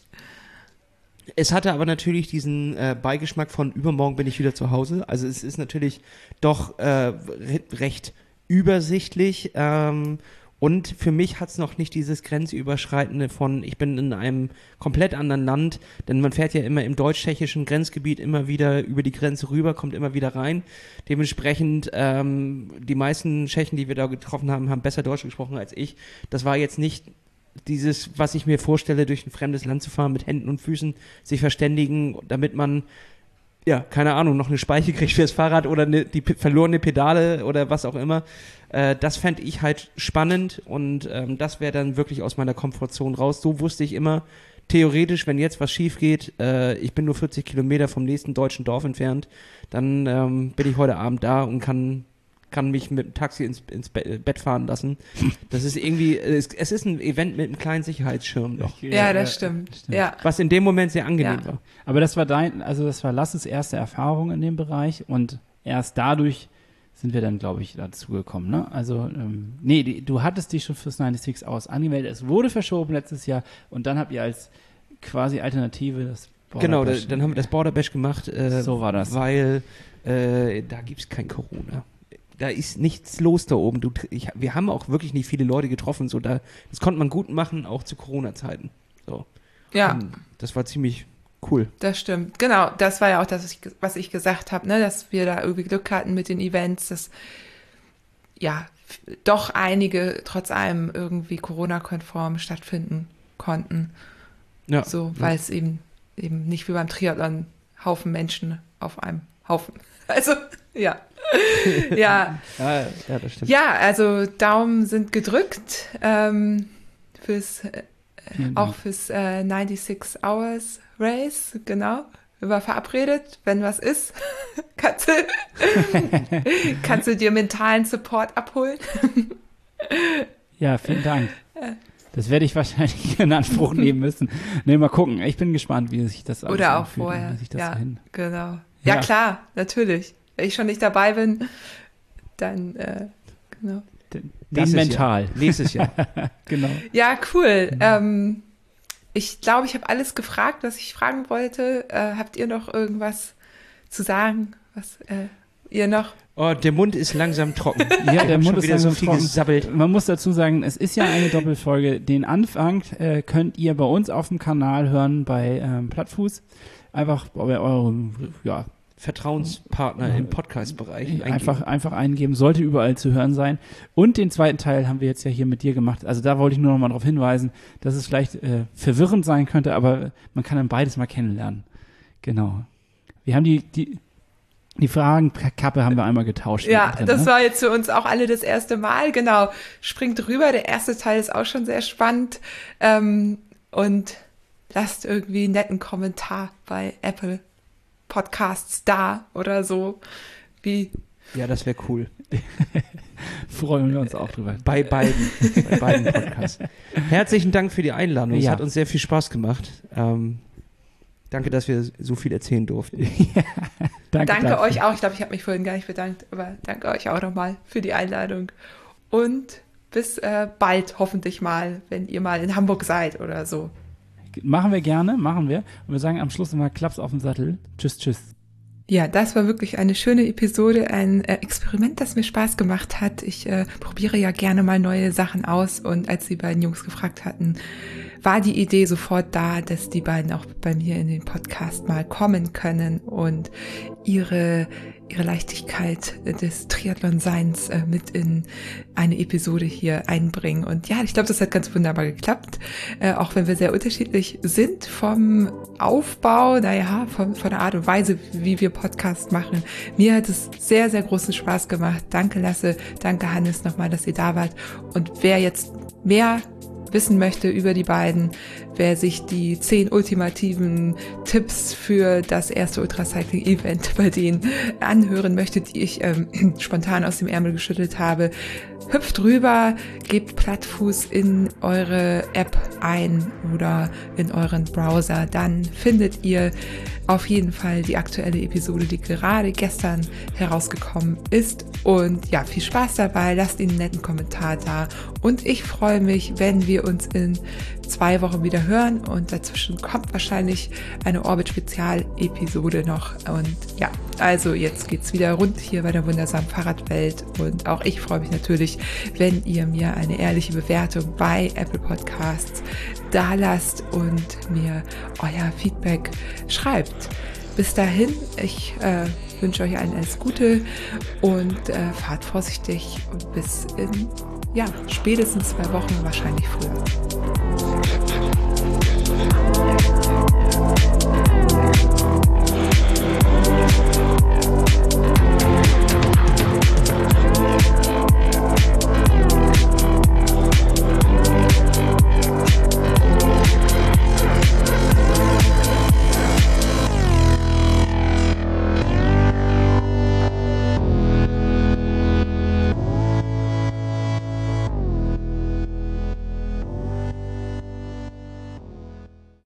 Es hatte aber natürlich diesen äh, Beigeschmack von übermorgen bin ich wieder zu Hause. Also es ist natürlich doch äh, re recht übersichtlich. Ähm, und für mich hat es noch nicht dieses Grenzüberschreitende von, ich bin in einem komplett anderen Land, denn man fährt ja immer im deutsch-tschechischen Grenzgebiet immer wieder über die Grenze rüber, kommt immer wieder rein. Dementsprechend, ähm, die meisten Tschechen, die wir da getroffen haben, haben besser Deutsch gesprochen als ich. Das war jetzt nicht dieses, was ich mir vorstelle, durch ein fremdes Land zu fahren, mit Händen und Füßen sich verständigen, damit man, ja, keine Ahnung, noch eine Speiche kriegt fürs Fahrrad oder eine, die verlorene Pedale oder was auch immer. Äh, das fände ich halt spannend und ähm, das wäre dann wirklich aus meiner Komfortzone raus. So wusste ich immer, theoretisch, wenn jetzt was schief geht, äh, ich bin nur 40 Kilometer vom nächsten deutschen Dorf entfernt, dann ähm, bin ich heute Abend da und kann kann mich mit dem Taxi ins, ins Be Bett fahren lassen. Das ist irgendwie, es, es ist ein Event mit einem kleinen Sicherheitsschirm noch. Ja, das stimmt. Ja. Was in dem Moment sehr angenehm Ja. war. Aber das war dein, also das war Lasses erste Erfahrung in dem Bereich und erst dadurch sind wir dann, glaube ich, dazu gekommen. Ne? Also, ähm, nee, die, du hattest dich schon fürs 96 aus angemeldet. Es wurde verschoben letztes Jahr und dann habt ihr als quasi Alternative das Border genau, Bash- dann haben wir das Border Bash gemacht, äh, So war das. weil äh, da gibt's kein Corona. Da ist nichts los da oben. Du, ich, wir haben auch wirklich nicht viele Leute getroffen. So, da, das konnte man gut machen, auch zu Corona-Zeiten. So. Ja, Und das war ziemlich cool. das stimmt. Genau, das war ja auch das, was ich, was ich gesagt habe, ne, dass wir da irgendwie Glück hatten mit den Events, dass ja doch einige trotz allem irgendwie Corona-konform stattfinden konnten. Ja. So, weil es eben eben nicht wie beim Triathlon Haufen Menschen auf einem Haufen. Also, ja. ja. Ja, ja, das stimmt. Ja, also Daumen sind gedrückt ähm, fürs äh, auch fürs äh, 96 Hours Race, genau. Waren verabredet, wenn was ist, kannst du, kannst du dir mentalen Support abholen. Ja, vielen Dank. Das werde ich wahrscheinlich in Anspruch nehmen müssen. Nee, mal gucken. Ich bin gespannt, wie sich das Oder auch anfühlt vorher. Wie sich das Ja, hin. genau. Ja, Ja. klar, natürlich. Ich schon nicht dabei bin, dann, äh, genau. Den, den mental. Jahr. Nächstes Jahr. Genau. Ja, cool. Ähm, ich glaube, ich habe alles gefragt, was ich fragen wollte. Äh, habt ihr noch irgendwas zu sagen, was äh, ihr noch? Oh, der Mund ist langsam trocken. Ja, der Mund ist wieder so langsam viel trocken. gesabbelt. Man muss dazu sagen, es ist ja eine Doppelfolge. Den Anfang äh, könnt ihr bei uns auf dem Kanal hören bei ähm, Plattfuß. Einfach bei eurem, ja, Vertrauenspartner im Podcast-Bereich. eingeben. einfach, einfach eingeben. Sollte überall zu hören sein. Und den zweiten Teil haben wir jetzt ja hier mit dir gemacht. Also da wollte ich nur noch mal darauf hinweisen, dass es vielleicht äh, verwirrend sein könnte, aber man kann dann beides mal kennenlernen. Genau. Wir haben die, die, die Fragenkappe haben wir einmal getauscht. Ja, mittendrin, das ne? war jetzt für uns auch alle das erste Mal. Genau. Springt rüber. Der erste Teil ist auch schon sehr spannend. Ähm, und lasst irgendwie einen netten Kommentar bei Apple Podcasts da oder so. Wie Ja, das wäre cool. Freuen wir uns auch drüber. Bei beiden. bei beiden Podcasts. Herzlichen Dank für die Einladung. Es Ja. hat uns sehr viel Spaß gemacht. Ähm, danke, dass wir so viel erzählen durften. Danke, danke dafür. euch auch. Ich glaube, ich habe mich vorhin gar nicht bedankt, aber danke euch auch nochmal für die Einladung. Und bis äh, bald hoffentlich mal, wenn ihr mal in Hamburg seid oder so. Machen wir gerne, machen wir. Und wir sagen am Schluss immer Klaps auf den Sattel. Tschüss, tschüss. Ja, das war wirklich eine schöne Episode, ein äh, Experiment, das mir Spaß gemacht hat. Ich äh, probiere ja gerne mal neue Sachen aus und als die beiden Jungs gefragt hatten, war die Idee sofort da, dass die beiden auch bei mir in den Podcast mal kommen können und ihre ihre Leichtigkeit des Triathlon-Seins äh, mit in eine Episode hier einbringen. Und ja, ich glaube, das hat ganz wunderbar geklappt, äh, auch wenn wir sehr unterschiedlich sind vom Aufbau, naja, von, von der Art und Weise, wie wir Podcast machen. Mir hat es sehr, sehr großen Spaß gemacht. Danke Lasse, danke Hannes nochmal, dass ihr da wart. Und wer jetzt mehr wissen möchte über die beiden, wer sich die zehn ultimativen Tipps für das erste Ultracycling-Event bei denen anhören möchte, die ich ähm, spontan aus dem Ärmel geschüttelt habe, hüpft rüber, gebt Plattfuß in eure App ein oder in euren Browser, dann findet ihr auf jeden Fall die aktuelle Episode, die gerade gestern herausgekommen ist. Und ja, viel Spaß dabei, lasst ihnen einen netten Kommentar da. Und ich freue mich, wenn wir uns in zwei Wochen wieder hören. Und dazwischen kommt wahrscheinlich eine Orbit-Spezial-Episode noch. Und ja, also jetzt geht's wieder rund hier bei der wundersamen Fahrradwelt. Und auch ich freue mich natürlich, wenn ihr mir eine ehrliche Bewertung bei Apple Podcasts da lasst und mir euer Feedback schreibt. Bis dahin, ich äh, wünsche euch allen alles Gute und äh, fahrt vorsichtig bis in ja, spätestens zwei Wochen, wahrscheinlich früher. Thank you.